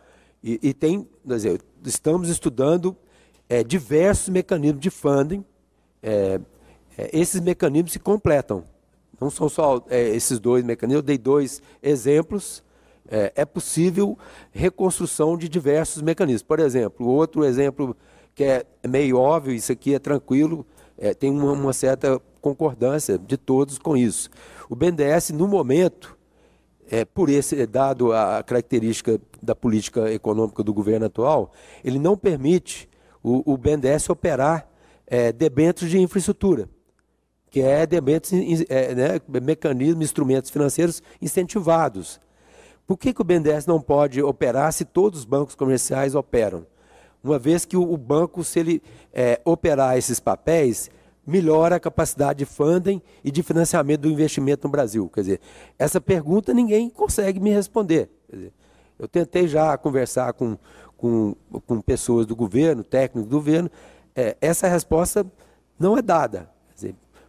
E, e tem, dizer, estamos estudando é, diversos mecanismos de funding. É, esses mecanismos se completam. Não são só é, esses dois mecanismos, eu dei dois exemplos. É, é, possível reconstrução de diversos mecanismos. Por exemplo, outro exemplo que é meio óbvio, isso aqui é tranquilo, é, tem uma, uma, certa concordância de todos com isso. O BNDES, no momento, é, por esse dado a característica da política econômica do governo atual, ele não permite o, o BNDES operar é, debêntures de infraestrutura que é debêntures, é, né, mecanismos, instrumentos financeiros incentivados. Por que, que o BNDES não pode operar se todos os bancos comerciais operam? Uma vez que o, o banco, se ele é, operar esses papéis, melhora a capacidade de funding e de financiamento do investimento no Brasil. Quer dizer, essa pergunta ninguém consegue me responder. Dizer, eu tentei já conversar com, com, com pessoas do governo, técnicos do governo, é, essa resposta não é dada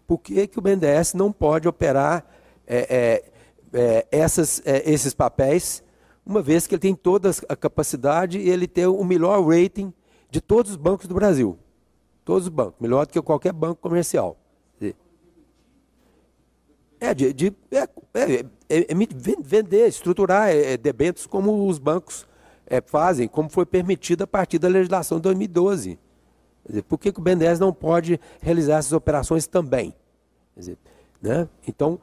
por que, que o BNDES não pode operar é, é, é, essas, é, esses papéis, uma vez que ele tem toda a capacidade e ele tem o melhor rating de todos os bancos do Brasil. Todos os bancos, melhor do que qualquer banco comercial. É, de, de é, é, é, é vender, estruturar debêntures como os bancos fazem, como foi permitido a partir da legislação de 2012. Dizer, por que, que o BNDES não pode realizar essas operações também? Dizer, né? Então,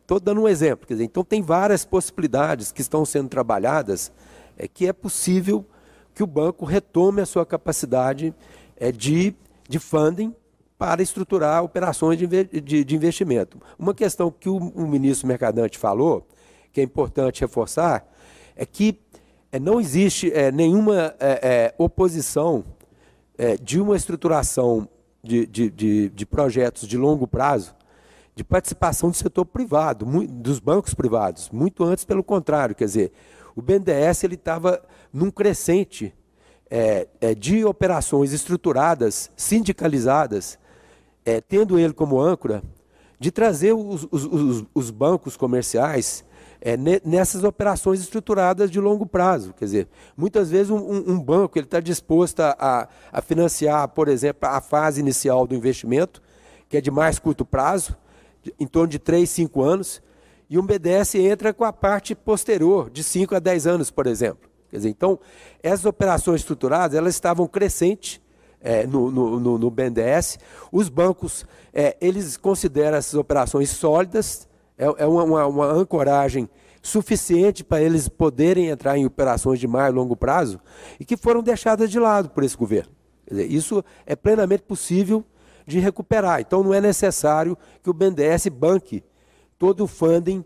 estou é, dando um exemplo. Dizer, então, tem várias possibilidades que estão sendo trabalhadas é, que é possível que o banco retome a sua capacidade é, de, de funding para estruturar operações de, investimento. Uma questão que o, o, ministro Mercadante falou, que é importante reforçar, é que é, não existe é, nenhuma é, oposição é, de uma estruturação de, de, de, de, projetos de longo prazo, de participação do setor privado, dos bancos privados, muito antes, pelo contrário, quer dizer, o BNDES estava num crescente é, é, de operações estruturadas, sindicalizadas, é, tendo ele como âncora, de trazer os, os, os, os bancos comerciais é, nessas operações estruturadas de longo prazo. Quer dizer, muitas vezes um, um banco ele está disposto a, a financiar, por exemplo, a fase inicial do investimento, que é de mais curto prazo, em torno de 3, 5 anos, e um BDS entra com a parte posterior, de 5 a 10 anos, por exemplo. Quer dizer, então, essas operações estruturadas, elas estavam crescentes é, no, no, no, BNDES. Os bancos, é, eles consideram essas operações sólidas, é, é uma, uma, ancoragem suficiente para eles poderem entrar em operações de mais longo prazo e que foram deixadas de lado por esse governo. Dizer, isso é plenamente possível de recuperar. Então não é necessário que o BNDES banque todo o funding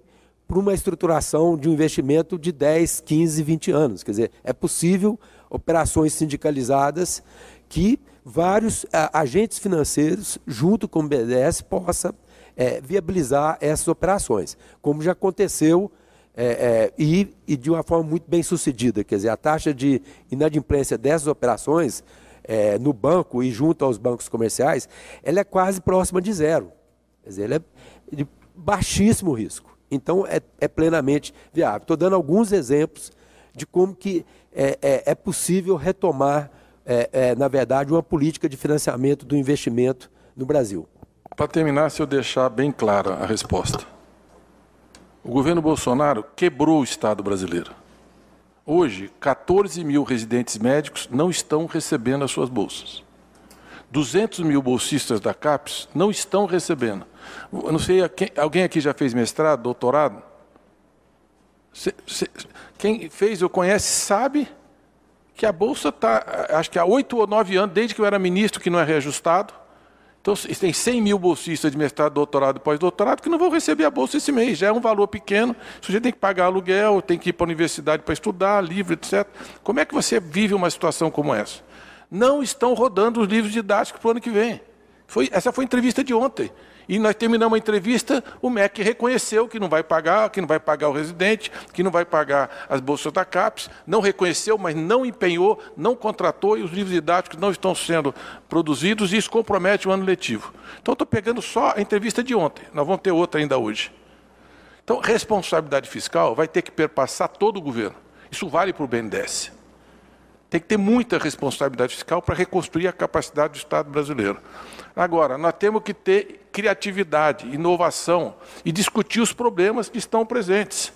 para uma estruturação de um investimento de 10, 15, 20 anos. Quer dizer, é possível operações sindicalizadas que vários a, agentes financeiros, junto com o BNDES, possa é, viabilizar essas operações, como já aconteceu é, é, e, e, de uma forma muito bem sucedida. Quer dizer, a taxa de inadimplência dessas operações é, no banco e junto aos bancos comerciais, ela é quase próxima de zero. Quer dizer, ela é de baixíssimo risco. Então, é, é plenamente viável. Estou dando alguns exemplos de como que é, é, é possível retomar, na verdade, uma política de financiamento do investimento no Brasil. Para terminar, se eu deixar bem clara a resposta. O governo Bolsonaro quebrou o Estado brasileiro. Hoje, 14 mil residentes médicos não estão recebendo as suas bolsas. 200 mil bolsistas da CAPES não estão recebendo. Não sei, alguém aqui já fez mestrado, doutorado? Quem fez ou conhece sabe que a bolsa está, acho que há oito ou nove anos, desde que eu era ministro, que não é reajustado. Então, tem 100 mil bolsistas de mestrado, doutorado e pós-doutorado que não vão receber a bolsa esse mês. Já é um valor pequeno. O sujeito tem que pagar aluguel, tem que ir para a universidade para estudar, livro, etc. Como é que você vive uma situação como essa? Não estão rodando os livros didáticos para o ano que vem. Foi, essa foi a entrevista de ontem. E nós terminamos a entrevista, o MEC reconheceu que não vai pagar, que não vai pagar o residente, que não vai pagar as bolsas da CAPES, não reconheceu, mas não empenhou, não contratou e os livros didáticos não estão sendo produzidos e isso compromete o ano letivo. Então estou pegando só a entrevista de ontem, nós vamos ter outra ainda hoje. Então, responsabilidade fiscal vai ter que perpassar todo o governo. Isso vale para o BNDES. Tem que ter muita responsabilidade fiscal para reconstruir a capacidade do Estado brasileiro. Agora, nós temos que ter criatividade, inovação e discutir os problemas que estão presentes.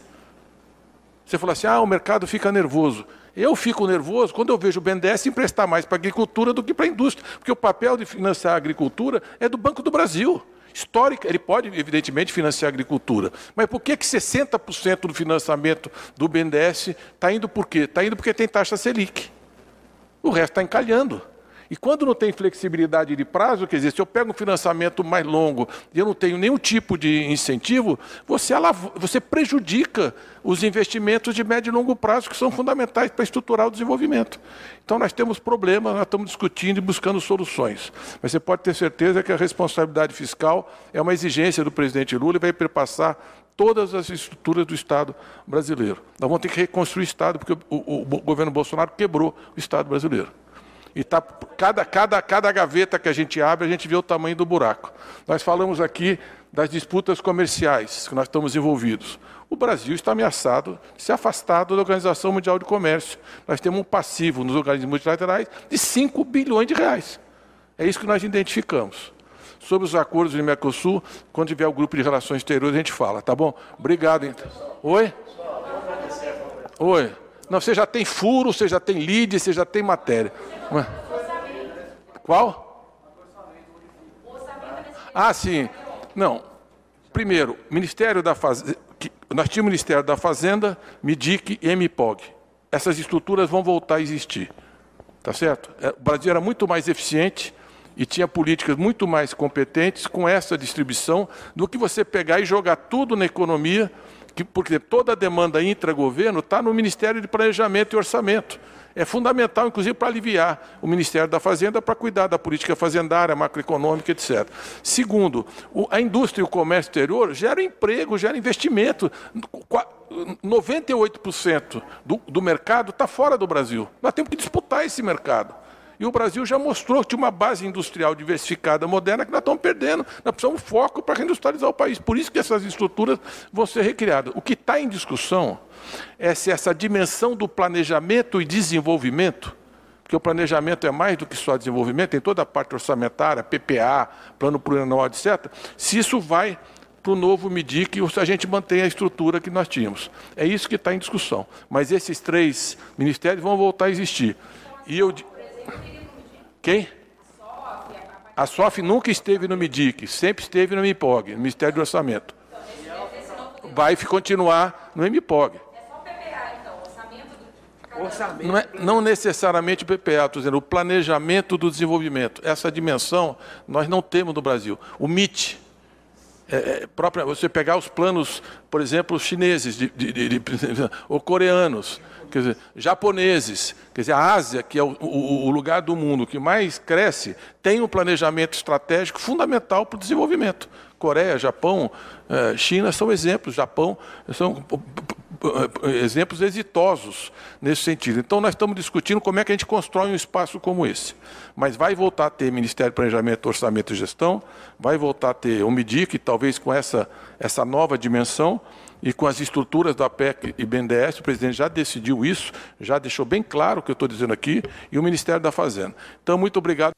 Você falou assim: ah, o mercado fica nervoso. Eu fico nervoso quando eu vejo o BNDES emprestar mais para a agricultura do que para a indústria, porque o papel de financiar a agricultura é do Banco do Brasil. Histórica, ele pode, evidentemente, financiar a agricultura. Mas por que, que 60% do financiamento do BNDES está indo por quê? Está indo porque tem taxa Selic. O resto está encalhando. E quando não tem flexibilidade de prazo, quer dizer, se eu pego um financiamento mais longo e eu não tenho nenhum tipo de incentivo, você, você prejudica os investimentos de médio e longo prazo, que são fundamentais para estruturar o desenvolvimento. Então nós temos problemas, nós estamos discutindo e buscando soluções. Mas você pode ter certeza que a responsabilidade fiscal é uma exigência do presidente Lula e vai perpassar todas as estruturas do Estado brasileiro. Nós vamos ter que reconstruir o Estado, porque o, o, o governo Bolsonaro quebrou o Estado brasileiro. E tá, cada, cada, cada gaveta que a gente abre, a gente vê o tamanho do buraco. Nós falamos aqui das disputas comerciais que nós estamos envolvidos. O Brasil está ameaçado de se afastar da Organização Mundial de Comércio. Nós temos um passivo nos organismos multilaterais de 5 bilhões de reais. É isso que nós identificamos. Sobre os acordos do Mercosul, quando tiver o grupo de relações exteriores, a gente fala, tá bom? Obrigado. Então. Oi? Oi. Não, você já tem furo, você já tem lead, você já tem matéria. Qual? Ah, sim. Não. Primeiro, Ministério da Fazenda. Nós tínhamos Ministério da Fazenda, MIDIC e MPOG. Essas estruturas vão voltar a existir. Tá certo? É, o Brasil era muito mais eficiente e tinha políticas muito mais competentes com essa distribuição do que você pegar e jogar tudo na economia que, porque toda a demanda intra-governo está no Ministério de Planejamento e Orçamento. É fundamental, inclusive, para aliviar o Ministério da Fazenda para cuidar da política fazendária, macroeconômica, etc. Segundo, a indústria e o comércio exterior geram emprego, geram investimento. 98% do, do mercado está fora do Brasil. Nós temos que disputar esse mercado. E o Brasil já mostrou que tinha uma base industrial diversificada, moderna, que nós estamos perdendo. Nós precisamos de foco para reindustrializar o país. Por isso que essas estruturas vão ser recriadas. O que está em discussão é se essa dimensão do planejamento e desenvolvimento, porque o planejamento é mais do que só desenvolvimento, tem toda a parte orçamentária, PPA, plano plurianual, etc., se isso vai para o novo MIDIC ou se a gente mantém a estrutura que nós tínhamos. É isso que está em discussão. Mas esses três ministérios vão voltar a existir. E eu, quem? A SOF nunca esteve no MIDIC, sempre esteve no MIPOG, no Ministério do Orçamento. Vai continuar no MIPOG. Não, é, não necessariamente o PPA, estou dizendo, o planejamento do desenvolvimento. Essa dimensão nós não temos no Brasil. O MIT, é, é, própria, você pegar os planos, por exemplo, chineses de, de, de, ou coreanos, quer dizer, japoneses, quer dizer, a Ásia, que é o, o, o lugar do mundo que mais cresce, tem um planejamento estratégico fundamental para o desenvolvimento. Coreia, Japão, eh, China são exemplos, Japão são exemplos exitosos nesse sentido. Então, nós estamos discutindo como é que a gente constrói um espaço como esse. Mas vai voltar a ter Ministério do Planejamento, Orçamento e Gestão, vai voltar a ter o MIDIC, talvez com essa, essa nova dimensão, e com as estruturas da PEC e BNDES, o presidente já decidiu isso, já deixou bem claro o que eu estou dizendo aqui, e o Ministério da Fazenda. Então, muito obrigado.